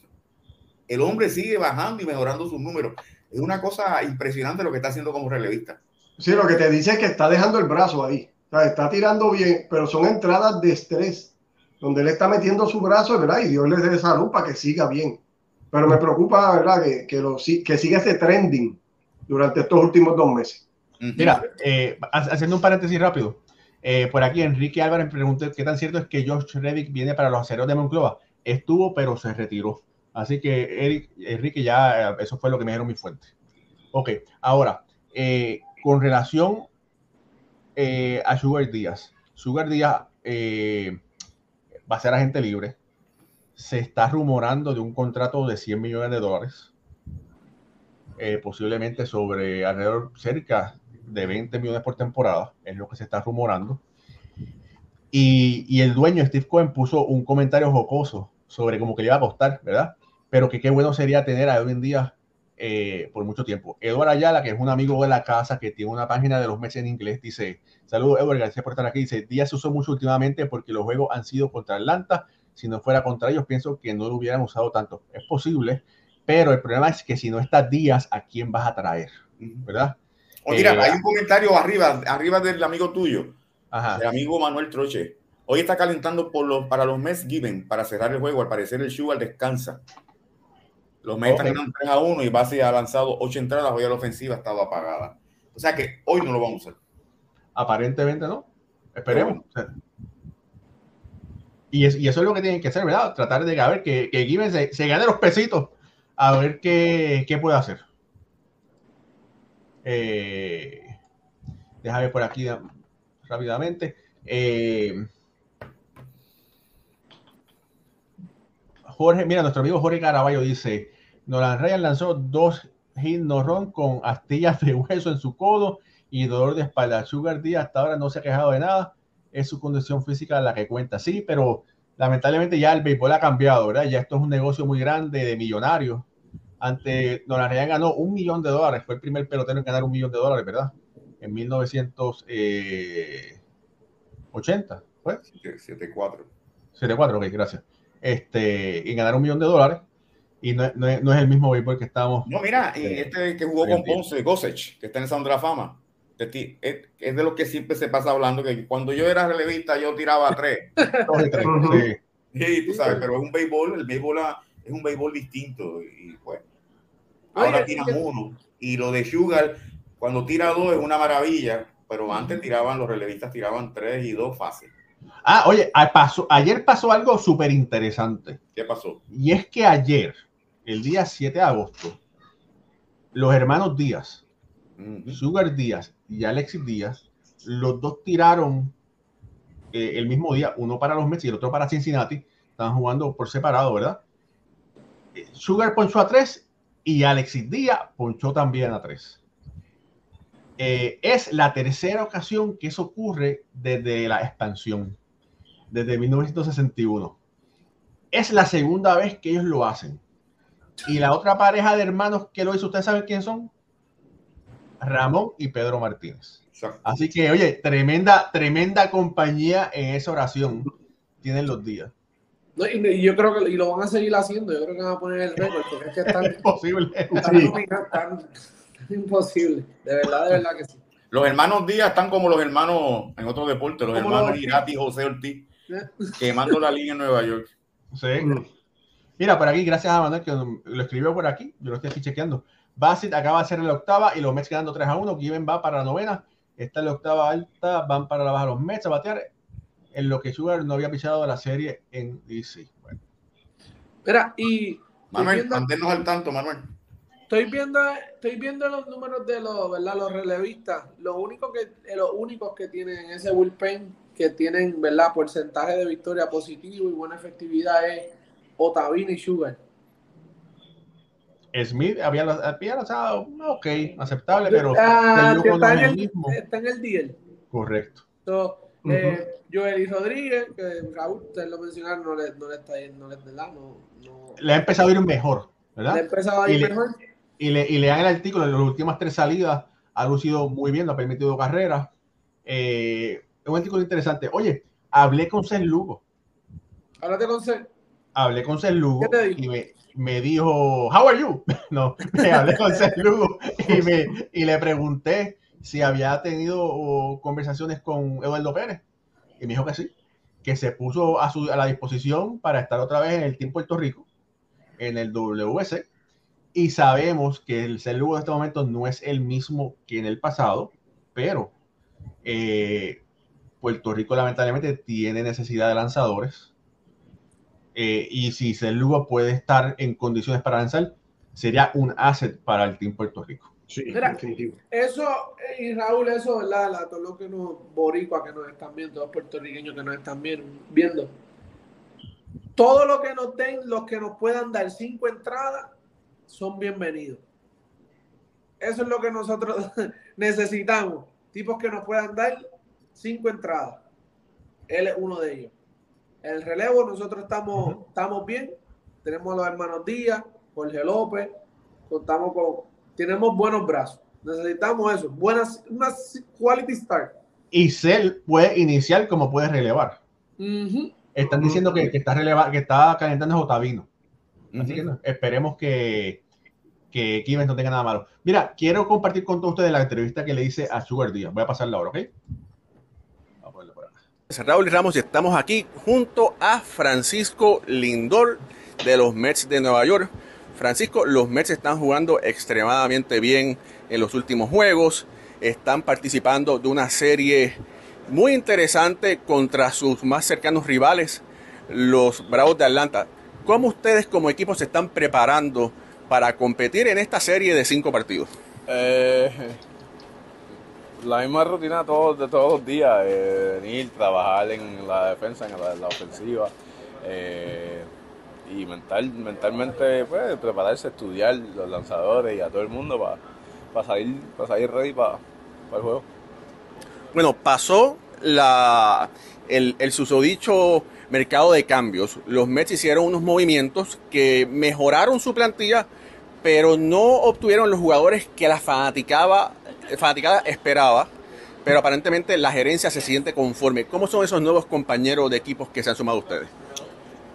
el hombre sigue bajando y mejorando sus números. Es una cosa impresionante lo que está haciendo como relevista. Sí, lo que te dice es que está dejando el brazo ahí. O sea, está tirando bien, pero son entradas de estrés, donde él está metiendo su brazo, ¿verdad? Y Dios le dé salud para que siga bien. Pero me preocupa, ¿verdad? Que, que, lo, que siga ese trending durante estos últimos dos meses. Mira, eh, haciendo un paréntesis rápido. Eh, por aquí Enrique Álvarez pregunta qué tan cierto es que Josh Reddick viene para los aceros de Monclova. estuvo, pero se retiró. Así que Eric, Enrique ya, eso fue lo que me dieron mi fuente. Ok, ahora, eh, con relación eh, a Sugar Díaz. Sugar Díaz eh, va a ser agente libre. Se está rumorando de un contrato de 100 millones de dólares. posiblemente sobre alrededor cerca de 20 millones por temporada, es lo que se está rumorando. Y, el dueño, Steve Cohen, puso un comentario jocoso sobre cómo que le iba a costar, ¿verdad? Pero que qué bueno sería tener a Edwin Díaz eh, por mucho tiempo. Eduardo Ayala, que es un amigo de la casa, que tiene una página de los meses en inglés, dice, saludos Eduardo, gracias por estar aquí. Dice, Díaz se usó mucho últimamente porque los juegos han sido contra Atlanta. Si no fuera contra ellos, pienso que no lo hubieran usado tanto. Es posible, pero el problema es que si no está Díaz, ¿a quién vas a traer? ¿Verdad? O mira, eh, hay un comentario arriba, arriba del amigo tuyo, el amigo Manuel Troche. Hoy está calentando por los, para los Mets Given para cerrar el juego. Al parecer el Sugar descansa. Los Mets okay. 3 a 1 y Base ha lanzado 8 entradas. Hoy la ofensiva estaba apagada. O sea que hoy no lo vamos a hacer. Aparentemente no. Esperemos. Y, y, eso es lo que tienen que hacer, ¿verdad? Tratar de ver que, que Given se, se, gane los pesitos a ver qué, qué puede hacer. Eh, déjame por aquí rápidamente. Eh, Jorge, mira, nuestro amigo Jorge Caraballo dice, Nolan Ryan lanzó dos hit no run con astillas de hueso en su codo y dolor de espalda. Sugar Díaz hasta ahora no se ha quejado de nada. Es su condición física la que cuenta. Sí, pero lamentablemente ya el béisbol ha cambiado, ¿verdad? Ya esto es un negocio muy grande de millonarios. Ante Nolan Ryan ganó un millón de dólares. Fue el primer pelotero en ganar un millón de dólares, ¿verdad? En 1980. ¿Fue? 7-4. 7-4, ok, gracias. Este, y ganar un millón de dólares y no, no, no, es el mismo béisbol que estamos. No, mira, eh, este que jugó con Ponce, Gosech, que está en el Salón de la Fama, es, es de lo que siempre se pasa hablando, que cuando yo era relevista yo tiraba tres. tres sí. sí. tú sabes, pero es un béisbol, el béisbol es un béisbol distinto y pues ahora tira uno. Y lo de Sugar, cuando tira dos es una maravilla, pero antes tiraban, los relevistas tiraban tres y dos fácil. Ah, oye, pasó, ayer pasó algo súper interesante. ¿Qué pasó? Y es que ayer, el día 7 de agosto, los hermanos Díaz, Sugar Díaz y Alexis Díaz, los dos tiraron eh, el mismo día, uno para los Mets y el otro para Cincinnati. Estaban jugando por separado, ¿verdad? Eh, Sugar ponchó a tres y Alexis Díaz ponchó también a tres. Eh, es la tercera ocasión que eso ocurre desde la expansión, desde 1961. Es la segunda vez que ellos lo hacen. Y la otra pareja de hermanos que lo hizo, ¿ustedes saben quién son? Ramón y Pedro Martínez. Así que, oye, tremenda, tremenda compañía en esa oración tienen los días. y yo creo que y lo van a seguir haciendo. Yo creo que van a poner el récord porque es que están, es posible. imposible. De verdad, de verdad que sí. Los hermanos Díaz están como los hermanos en otros deportes, los hermanos Irati y José Ortiz, quemando la línea en Nueva York. Sí. Mira, por aquí, gracias a Manuel que lo escribió por aquí, yo lo estoy aquí chequeando. Bassett acaba de ser la octava y los Mets quedando 3 a 1. Given va para la novena. Esta es la octava alta, van para la baja los Mets a batear. En lo que Sugar no había pichado la serie en DC. Bueno. Mira, y. Manuel, manténnos al tanto, Manuel. Estoy viendo, estoy viendo los números de los, ¿verdad? Los relevistas. Los únicos que, eh, los únicos que tienen ese bullpen que tienen, ¿verdad? Porcentaje de victoria positivo y buena efectividad es Otavino y Sugar. Smith había, había lanzado, ok, aceptable, pero ah, está, en el, mismo. está en el deal. Correcto. So, eh, Joel Rodríguez, que Raúl, ustedes lo mencionaron, no le, no le está yendo, no le, no, no, le ha empezado a ir mejor, ¿verdad? Le ha empezado a ir mejor y le, y le dan el artículo, en las últimas tres salidas ha lucido muy bien, ha permitido carreras. Eh, es un artículo interesante. Oye, hablé con Sen Lugo. Háblate con Sen. Hablé con Sen Lugo y me, me, dijo, How are you? no, me hablé con Sen Lugo y, me, y le pregunté si había tenido conversaciones con Eduardo Pérez. Y me dijo que sí, que se puso a, su, a la disposición para estar otra vez en el Team Puerto Rico, en el WC y sabemos que el ser Lugo de este momento no es el mismo que en el pasado, pero eh, Puerto Rico lamentablemente tiene necesidad de lanzadores. Eh, y si Lugo puede estar en condiciones para lanzar, sería un asset para el Team Puerto Rico. Sí, Eso, y Raúl, eso, ¿verdad? La, todos los que nos, boricua que nos están viendo, los puertorriqueños que nos están viendo, todo lo que nos den, los que nos puedan dar cinco entradas, son bienvenidos. Eso es lo que nosotros necesitamos. Tipos que nos puedan dar cinco entradas. Él es uno de ellos. El relevo, nosotros estamos, estamos bien. Tenemos a los hermanos Díaz, Jorge López, contamos con, tenemos buenos brazos. Necesitamos eso, buenas, una quality start. Y Cell puede iniciar como puede relevar. Están diciendo que, está releva, que está calentando Jotavino. Así que esperemos que, que no tenga nada malo. Mira, quiero compartir con todos ustedes la entrevista que le hice a Sugar Díaz. Voy a pasarla ahora, ¿ok? Raúl Ramos y estamos aquí junto a Francisco Lindor de los Mets de Nueva York. Francisco, los Mets están jugando extremadamente bien en los últimos juegos. Están participando de una serie muy interesante contra sus más cercanos rivales, los Bravos de Atlanta. ¿Cómo ustedes como equipo se están preparando para competir en esta serie de cinco partidos? Eh, la misma rutina de todos, de todos los días, eh, venir, trabajar en la defensa, en la, ofensiva. Eh, y mental, mentalmente pues, prepararse, estudiar los lanzadores y a todo el mundo para salir, para salir ready para el juego. Bueno, pasó la, el, el susodicho mercado de cambios. Los Mets hicieron unos movimientos que mejoraron su plantilla, pero no obtuvieron los jugadores que la fanaticada, fanaticada esperaba. Pero aparentemente la gerencia se siente conforme. ¿Cómo son esos nuevos compañeros de equipos que se han sumado a ustedes?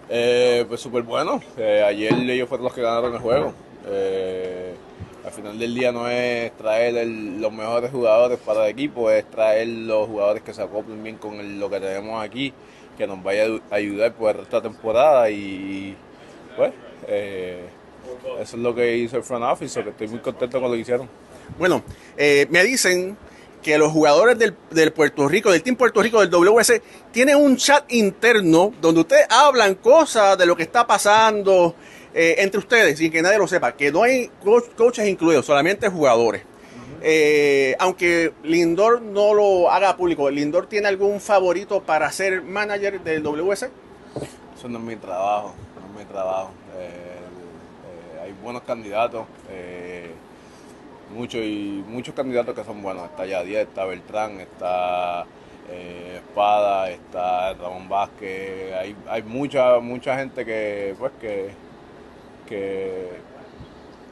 Eh, pues súper bueno. Eh, ayer ellos fueron los que ganaron el juego. Eh, al final del día no es traer los mejores jugadores para el equipo, es traer los jugadores que se acoplen bien con lo que tenemos aquí, que nos vaya a ayudar por esta temporada y pues eso es lo que hizo el front office, que estoy muy contento con lo que hicieron. Bueno, me dicen que los jugadores del, Puerto Rico, del Team Puerto Rico, del WS, tienen un chat interno donde ustedes hablan cosas de lo que está pasando eh, entre ustedes sin que nadie lo sepa, que no hay coaches incluidos, solamente jugadores. Eh, aunque Lindor no lo haga público, ¿Lindor tiene algún favorito para ser manager del WS? Eso no es mi trabajo, no es mi trabajo. Eh, hay buenos candidatos muchos y muchos candidatos que son buenos. Está Yadier, está Beltrán, está eh, Espada, está Ramón Vázquez. Hay, hay mucha, mucha gente que, pues, que,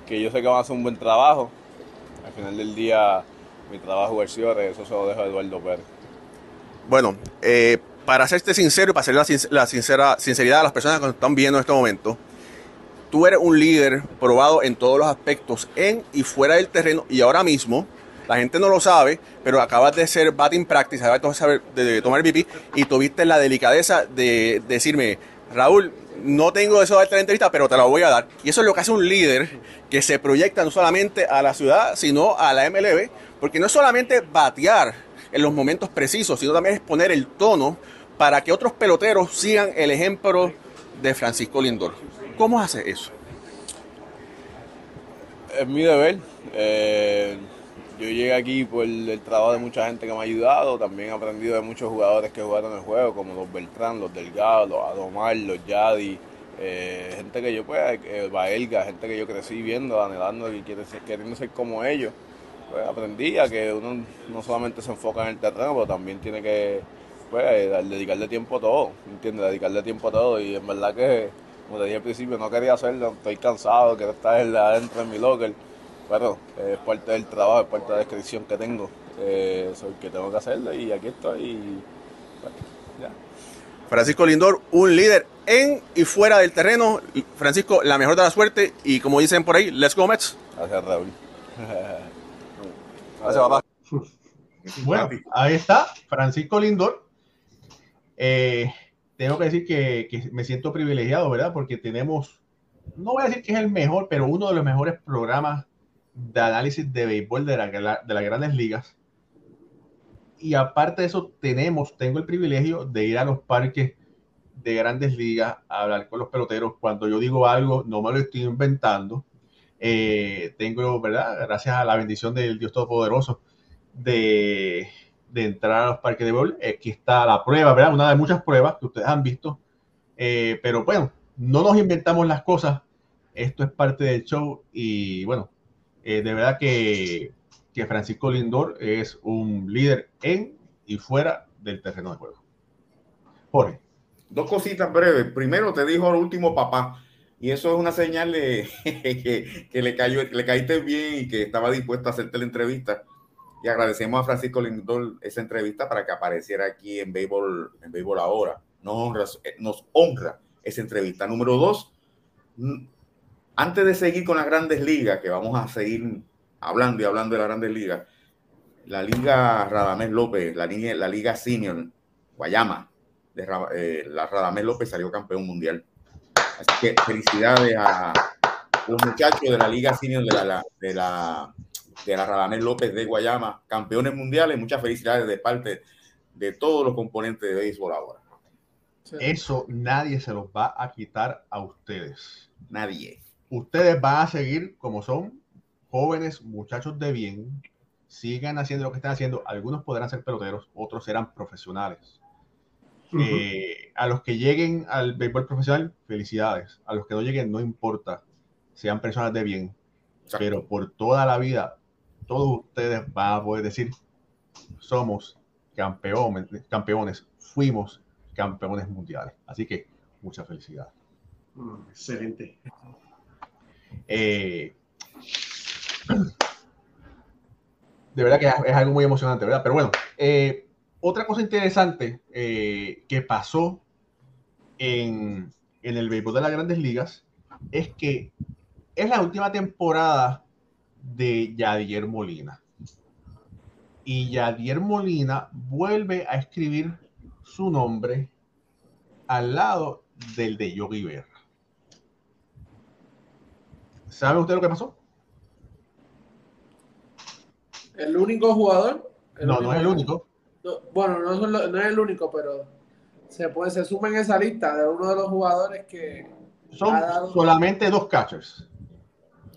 que, yo sé que van a hacer un buen trabajo. Al final del día, mi trabajo es eso se lo dejo a Eduardo Pérez. Bueno, eh, para serte sincero y para hacer la, la sincera, sinceridad a las personas que nos están viendo en este momento, tú eres un líder probado en todos los aspectos, en y fuera del terreno, y ahora mismo, la gente no lo sabe, pero acabas de ser batting practice, acabas de, tomar VP, y tuviste la delicadeza de decirme, Raúl, no tengo eso de darte la entrevista, pero te la voy a dar. Y eso es lo que hace un líder que se proyecta no solamente a la ciudad, sino a la MLB, porque no es solamente batear en los momentos precisos, sino también es poner el tono para que otros peloteros sigan el ejemplo de Francisco Lindor. ¿Cómo hace eso? Es mi deber. Eh, yo llegué aquí por el trabajo de mucha gente que me ha ayudado. También he aprendido de muchos jugadores que jugaron el juego, como los Beltrán, los Delgado, los Adomar, los Yadi. Eh, gente que yo, pues, eh, Baelga, gente que yo crecí viendo, anhelando y queriendo ser como ellos. Pues aprendí a que uno no solamente se enfoca en el terreno, pero también tiene que pues, dedicarle tiempo a todo, ¿entiendes? Dedicarle tiempo a todo y en verdad que como te dije al principio, no quería hacerlo, estoy cansado, quiero estar adentro de mi locker. Bueno, es parte del trabajo, es parte de la descripción que tengo. Eh, soy que tengo que hacerlo y aquí estoy. Francisco Lindor, un líder en y fuera del terreno. Francisco, la mejor de la suerte y como dicen por ahí, let's go Mets. Gracias Raúl. Gracias papá. Bueno, ahí está Francisco Lindor. Eh, tengo que decir que, me siento privilegiado, ¿verdad? Porque tenemos, no voy a decir que es el mejor, pero uno de los mejores programas de análisis de béisbol de, la, de las grandes ligas. Y aparte de eso, tenemos, tengo el privilegio de ir a los parques de grandes ligas a hablar con los peloteros. Cuando yo digo algo, no me lo estoy inventando. Eh, tengo, ¿verdad? Gracias a la bendición del Dios Todopoderoso de, de entrar a los parques de béisbol. Aquí está la prueba, ¿verdad? Una de muchas pruebas que ustedes han visto. Eh, pero bueno, no nos inventamos las cosas. Esto es parte del show y bueno, eh, de verdad que, que Francisco Lindor es un líder en y fuera del terreno de juego. Jorge. Dos cositas breves. Primero, te dijo el último papá. Y eso es una señal de que, le, cayó, le caíste bien y que estaba dispuesto a hacerte la entrevista. Y agradecemos a Francisco Lindor esa entrevista para que apareciera aquí en Béisbol, en Béisbol Ahora. Nos honra, nos honra esa entrevista. Número dos, antes de seguir con las grandes ligas, que vamos a seguir hablando y hablando de las grandes ligas, la Liga Radamés López, la, la Liga Senior, Guayama, de eh, la Radamés López salió campeón mundial. Así que felicidades a los muchachos de la Liga Senior de la, de la, de la Radamés López de Guayama, campeones mundiales. Muchas felicidades de parte de todos los componentes de béisbol ahora. Eso nadie se los va a quitar a ustedes. Nadie. Ustedes van a seguir como son jóvenes muchachos de bien. Sigan haciendo lo que están haciendo. Algunos podrán ser peloteros, otros serán profesionales. Eh, a los que lleguen al béisbol profesional, felicidades. A los que no lleguen, no importa. Sean personas de bien. Pero por toda la vida, todos ustedes van a poder decir, somos campeones, campeones fuimos campeones mundiales. Así que mucha felicidad. Mm, excelente. Eh, de verdad que es, algo muy emocionante, ¿verdad? Pero bueno, eh, otra cosa interesante eh, que pasó en, el béisbol de las grandes ligas es que es la última temporada de Yadier Molina. Y Yadier Molina vuelve a escribir su nombre al lado del de Yogi Berra. ¿Sabe usted lo que pasó? ¿El único jugador? no, no es el único. bueno, no es, el único, pero se, puede, se suma en esa lista de uno de los jugadores que. Son solamente dos catchers.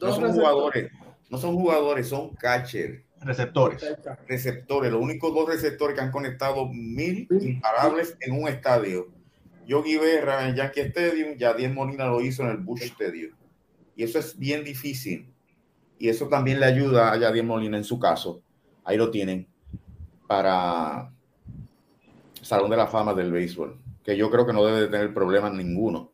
no son jugadores, no son jugadores, son catchers. Receptores. Receptores, los únicos dos receptores que han conectado mil imparables en un estadio. Yogi Berra en Yankee Stadium, Yadier Molina lo hizo en el Bush Stadium. Eso es bien difícil. Y eso también le ayuda a Yadier Molina en su caso. Ahí lo tienen para Salón de la Fama del Béisbol, que yo creo que no debe de tener problemas ninguno.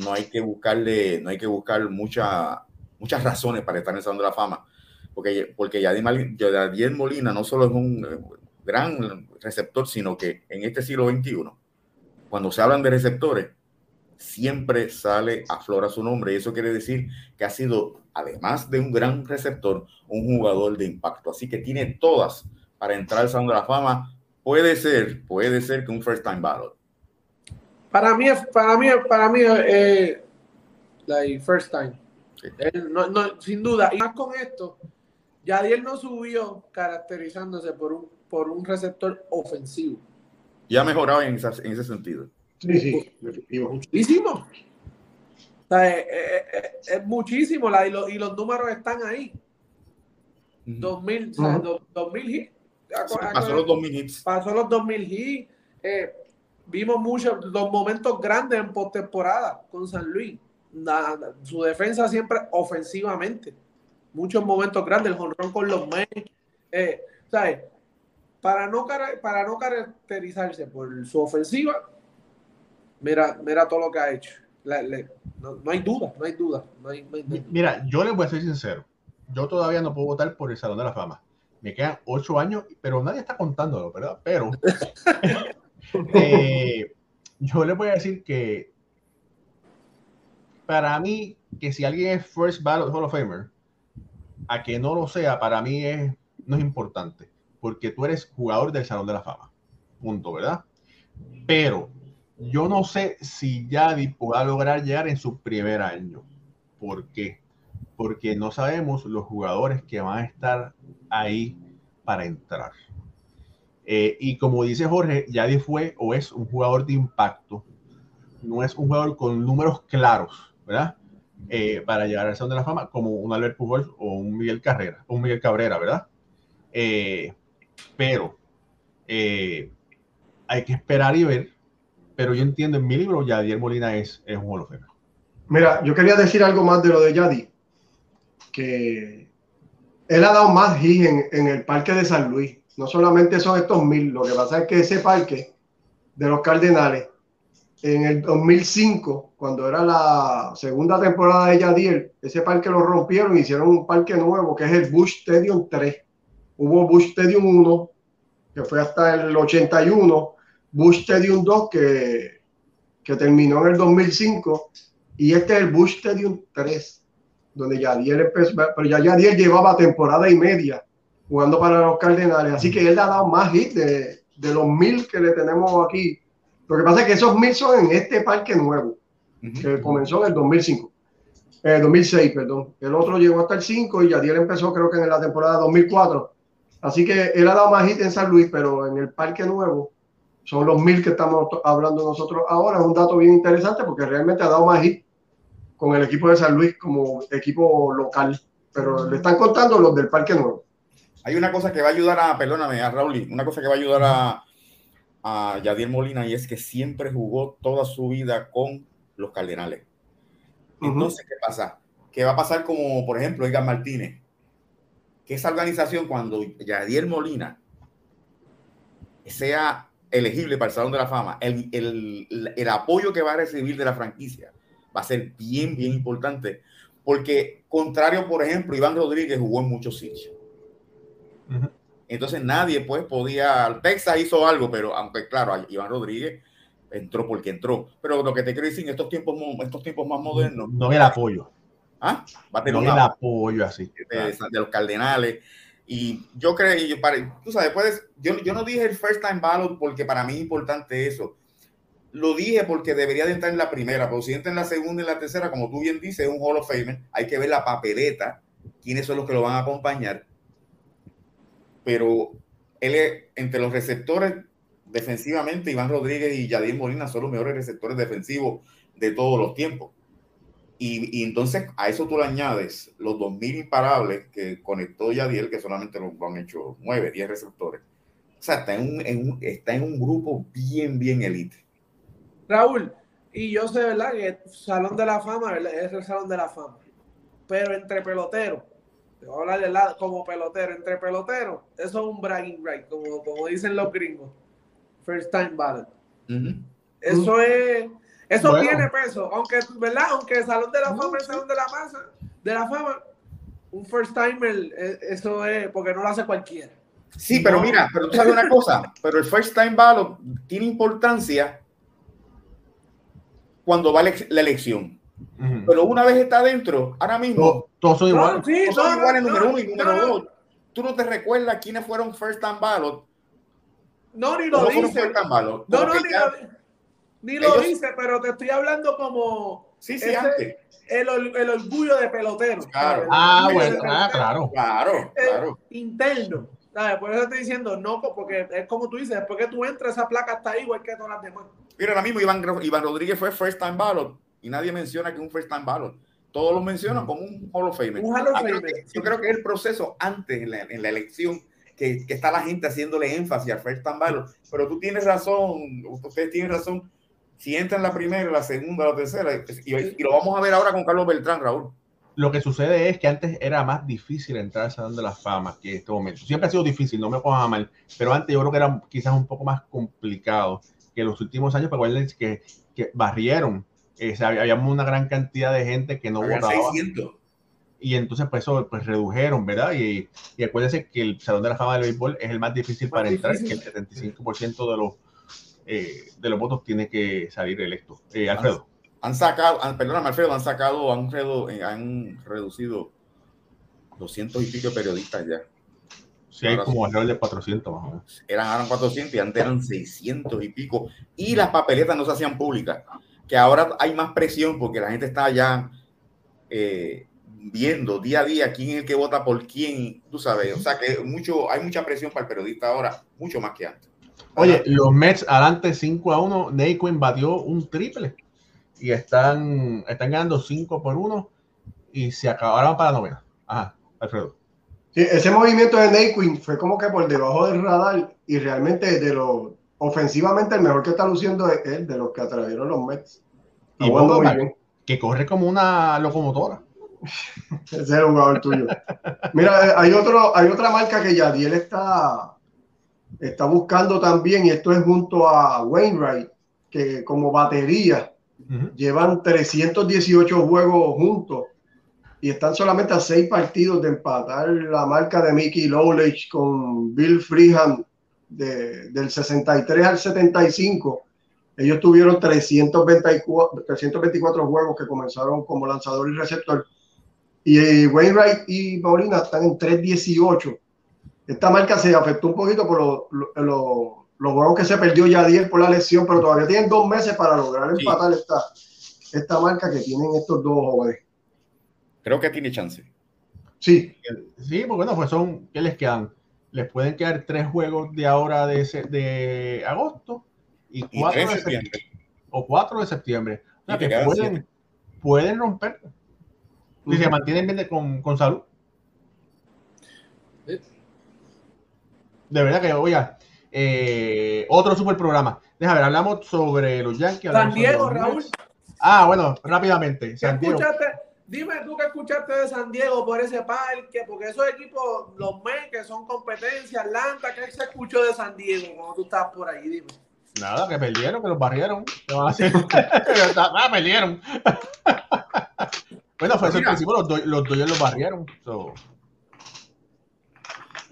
No hay que buscarle, no hay que buscar mucha, muchas razones para estar en el Salón de la Fama porque, porque Yadier Molina no solo es un eh, gran receptor, sino que en este siglo XXI, cuando se hablan de receptores, siempre sale a flora su nombre. Y eso quiere decir que ha sido, además de un gran receptor, un jugador de impacto. Así que tiene todas para entrar al Salón de la Fama. Puede ser, puede ser que un first time ballot. Para mí, para mí, para mí, eh, like first time. no, no, sin duda. Y más con esto, Yadiel no subió caracterizándose por un, por un receptor ofensivo. Y ha mejorado en, en ese sentido. Sí, sí, muchísimo. es, muchísimo la, y, y, los números están ahí. 2000, hits. pasó los 2000 hits. Pasó los 2000 hits. Eh, vimos muchos los momentos grandes en postemporada con San Luis. su defensa siempre ofensivamente muchos momentos grandes, el jonrón con los men. Eh, Para no, para no caracterizarse por su ofensiva, mira, mira todo lo que ha hecho. no, hay duda, no hay duda. Mira, yo les voy a ser sincero. Yo todavía no puedo votar por el Salón de la Fama. Me quedan ocho años, pero nadie está contándolo, ¿verdad? Pero eh, yo les voy a decir que para mí, que si alguien es First Ballot Hall of Famer, a que no lo sea, para mí no es importante, porque tú eres jugador del Salón de la Fama. Punto, ¿verdad? Pero yo no sé si Yadi pueda lograr llegar en su primer año. ¿Por qué? Porque no sabemos los jugadores que van a estar ahí para entrar. Eh, y como dice Jorge, Yadi fue o es un jugador de impacto. no es un jugador con números claros, ¿verdad? Eh, para llegar al Salón de la Fama, como un Albert Pujols o un Miguel Carrera, un Miguel Cabrera, ¿verdad? Eh, pero hay que esperar y ver. Pero yo entiendo en mi libro, Yadier Molina es, es un Hall Mira, yo quería decir algo más de lo de Yadi, que él ha dado más hit en, en, el parque de San Luis. No solamente son estos mil, lo que pasa es que ese parque de los Cardenales, en el 2005, cuando era la segunda temporada de Yadier, ese parque lo rompieron y hicieron un parque nuevo que es el Bush Stadium 3. Hubo Bush Stadium 1, que fue hasta el 81, Bush Stadium 2, que, que terminó en el 2005, y este es el Bush Stadium 3, donde Yadier empezó, pero ya Yadier llevaba temporada y media jugando para los Cardenales, así que él ha dado más hits de, de los mil que le tenemos aquí. Lo que pasa es que esos mil son en este parque nuevo, que comenzó en el 2005. Eh, 2006, perdón. El otro llegó hasta el 5 y Yadier empezó creo que en la temporada 2004. Así que él ha dado más hit en San Luis, pero en el parque nuevo son los mil que estamos hablando nosotros ahora. Es un dato bien interesante porque realmente ha dado más hit con el equipo de San Luis como equipo local. Pero le están contando los del parque nuevo. Hay una cosa que va a ayudar a, perdóname, a Raúl, una cosa que va a ayudar a, a Yadier Molina y es que siempre jugó toda su vida con los Cardenales. Entonces, ¿qué pasa? ¿Qué va a pasar como, por ejemplo, Edgar Martínez? Que esa organización, cuando Yadier Molina sea elegible para el Salón de la Fama, el, el, el, apoyo que va a recibir de la franquicia va a ser bien, bien importante. Porque, contrario, por ejemplo, Iván Rodríguez jugó en muchos sitios. Entonces nadie pues podía, Texas hizo algo, pero aunque claro, Iván Rodríguez entró porque entró. Pero lo que te quiero decir, en estos tiempos, estos tiempos más modernos. No el apoyo. ¿Ah? Va a tener no el apoyo así. De, los cardenales. Y yo creo, yo, para, tú sabes, puedes, yo, yo no dije el first time ballot porque para mí es importante eso. Lo dije porque debería de entrar en la primera, pero si entra en la segunda y la tercera, como tú bien dices, es un Hall of Famer, hay que ver la papeleta, quiénes son los que lo van a acompañar pero él es, entre los receptores defensivamente, Iván Rodríguez y Yadier Molina son los mejores receptores defensivos de todos los tiempos. Y, entonces a eso tú le añades los 2.000 imparables que conectó Yadier, que solamente lo, han hecho 9, 10 receptores. O sea, está en, un, en un, está en un grupo bien, bien elite. Raúl, y yo sé, ¿verdad? Que el Salón de la Fama es el Salón de la Fama. Pero entre peloteros, te voy a hablar como pelotero, entre peloteros, eso es un bragging right, como, como dicen los gringos. First time ballot. Eso es, eso tiene peso, aunque, ¿verdad? Aunque el Salón de la Fama el Salón de la Masa, de la Fama, un first timer, e, eso es, porque no lo hace cualquiera. Sí, pero mira, pero tú sabes una cosa, pero el first time ballot tiene importancia cuando va la elección. Pero una vez está dentro, ahora mismo. Todos son iguales. todos son iguales, número uno y número dos. Tú no te recuerdas quiénes fueron first time ballot. No, ni lo dice. No, no, ni lo, ni lo dice, pero te estoy hablando como. Sí, sí, antes. El, el, orgullo de pelotero. Claro. Ah, bueno, ah, claro. Claro, claro. Interno. ¿sabes? Por eso estoy diciendo, no, porque es como tú dices, después que tú entras, esa placa está ahí igual que todas las demás. Mira, ahora mismo Iván, Iván Rodríguez fue first time ballot y nadie menciona que un first time ballot. Todos lo mencionan como un Hall of Fame. Ah, yo creo que es el proceso antes en la, en la elección que, que, está la gente haciéndole énfasis al first time ballot. Pero tú tienes razón, ustedes tienen razón. Si entra en la primera, la segunda, la tercera, y, y, lo vamos a ver ahora con Carlos Beltrán, Raúl. Lo que sucede es que antes era más difícil entrar al Salón de la Fama que en este momento. Siempre ha sido difícil, no me pongas mal, pero antes yo creo que era quizás un poco más complicado que los últimos años, pero que, que barrieron eh, había una gran cantidad de gente que no votaba. Y entonces, pues eso, pues redujeron, ¿verdad? Y, y acuérdense que el Salón de la Fama del Béisbol es el más difícil para entrar, que el 75% de los, eh, de los votos tiene que salir electo. Eh, Alfredo. Han, sacado, perdóname, Alfredo, han sacado, han, han reducido 200 y pico periodistas ya. Sí, hay como alrededor de 400 más o menos. Eran, eran 400 y antes eran 600 y pico. Y las papeletas no se hacían públicas que ahora hay más presión porque la gente está ya eh, viendo día a día quién es el que vota por quién, tú sabes, o sea que mucho, hay mucha presión para el periodista ahora, mucho más que antes. Oye, los Mets adelante 5 a 1, Naquin batió un triple. y están, están ganando 5 por 1 y se acabaron para la novena. Ajá, Alfredo. Sí, ese movimiento de Naquin fue como que por debajo del radar y realmente de lo ofensivamente el mejor que está luciendo es él, de los que atrajeron los Mets. Y muy bien. que corre como una locomotora. Ese es el jugador tuyo. Mira, eh, hay otro, hay otra marca que Yadiel está, está buscando también, y esto es junto a Wainwright, que como batería llevan 318 juegos juntos y están solamente a seis partidos de empatar la marca de Mickey Lowledge con Bill Freehand de, del 63 al 75. Ellos tuvieron 324, 324 juegos que comenzaron como lanzador y receptor y Wainwright y Paulina están en 3.18. Esta marca se afectó un poquito por los juegos que se perdió ya 10 por la lesión, pero todavía tienen dos meses para lograr empatar esta, esta marca que tienen estos dos jóvenes. Creo que tiene chance. Sí. Sí, pues bueno, pues son, ¿qué les quedan? Les pueden quedar tres juegos de ahora de, de agosto y cuatro de septiembre. O cuatro de septiembre. O sea, que pueden, pueden romper y se mantienen bien con, con salud. De verdad que, oiga, eh, otro super programa. Déjame ver, hablamos sobre los Yankees. San Diego, Raúl. Ah, bueno, rápidamente. San Diego. Dime tú qué escuchaste de San Diego por ese parque, porque esos equipos, los MES, que son competencia, Atlanta, ¿qué se escuchó de San Diego cuando tú estás por ahí? Dime. Nada, que perdieron, que los barrieron. ¿Qué van a hacer? ah, perdieron. Bueno, fue sorpresivo, los, do, los los barrieron. So.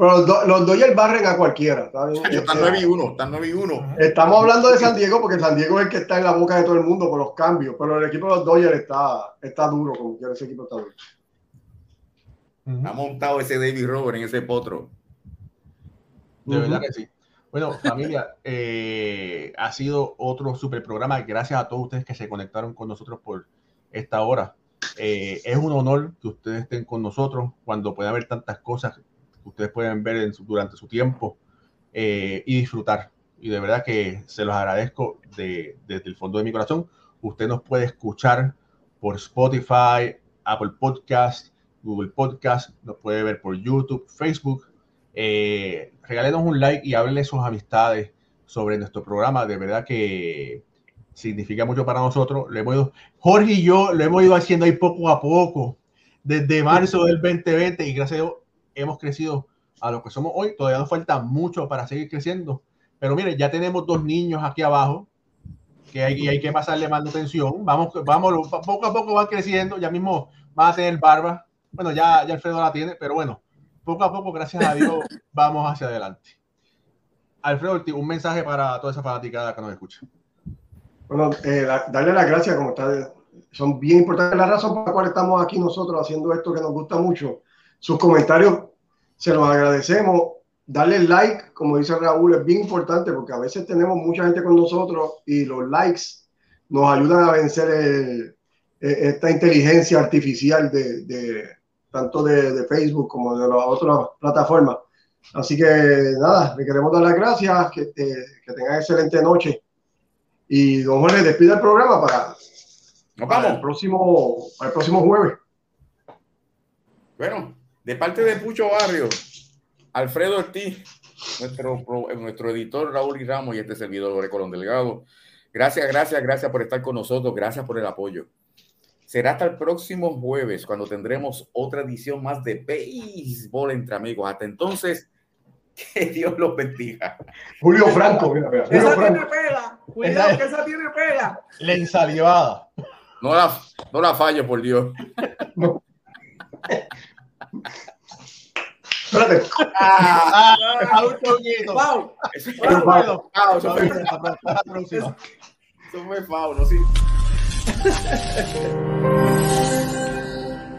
Pero los, do, los Dodgers barren a cualquiera. Están 9 y 1, están 9 y 1. Estamos hablando de San Diego porque San Diego es el que está en la boca de todo el mundo por los cambios, pero el equipo de los Dodgers está, está duro, como quiera ese equipo está duro. Ha montado ese David Robert en ese potro. De verdad que sí. Bueno, familia, eh, ha sido otro super programa. Gracias a todos ustedes que se conectaron con nosotros por esta hora. Eh, es un honor que ustedes estén con nosotros cuando puede haber tantas cosas ustedes pueden ver durante su tiempo eh, y disfrutar. Y de verdad que se los agradezco desde el fondo de mi corazón. Usted nos puede escuchar por Spotify, Apple Podcast, Google Podcast, nos puede ver por YouTube, Facebook. Eh, regálenos un like y háblenle sus amistades sobre nuestro programa. De verdad que significa mucho para nosotros. Lo hemos Jorge y yo lo hemos ido haciendo ahí poco a poco, desde marzo del 2020 y gracias a Dios hemos crecido a lo que somos hoy. Todavía nos falta mucho para seguir creciendo. Pero mire, ya tenemos dos niños aquí abajo que hay, hay que pasarle manutención. Vamos, vamos, poco a poco van creciendo. Ya mismo van a tener barba. Bueno, ya, ya Alfredo la tiene, pero bueno, poco a poco, gracias a Dios, vamos hacia adelante. Alfredo, un mensaje para toda esa fanaticada que nos escucha. Bueno, eh, darle las gracias, como está, son bien importantes. La razón por la cual estamos aquí nosotros haciendo esto que nos gusta mucho. Sus comentarios se los agradecemos. Darle like, como dice Raúl, es bien importante porque a veces tenemos mucha gente con nosotros y los likes nos ayudan a vencer esta inteligencia artificial de, de tanto de, de, Facebook como de las otras plataformas. Así que nada, le queremos dar las gracias, que, que tengan excelente noche y don Jorge, despide el programa para, el próximo, el próximo jueves. Bueno, de parte de Pucho Barrio, Alfredo Ortiz, nuestro, nuestro editor Raúl y Ramos y este servidor de Colón Delgado. Gracias, gracias, gracias por estar con nosotros, gracias por el apoyo. Será hasta el próximo jueves cuando tendremos otra edición más de béisbol entre amigos. Hasta entonces, que Dios los bendiga. Julio Franco, mira, mira. esa tiene pega. Cuidado, que esa tiene pega. La ensalivada. No la, no la fallo, por Dios. No. Espérate. Ah, ah, un poquito. Pau. Eso fue Pau. Eso fue no sí.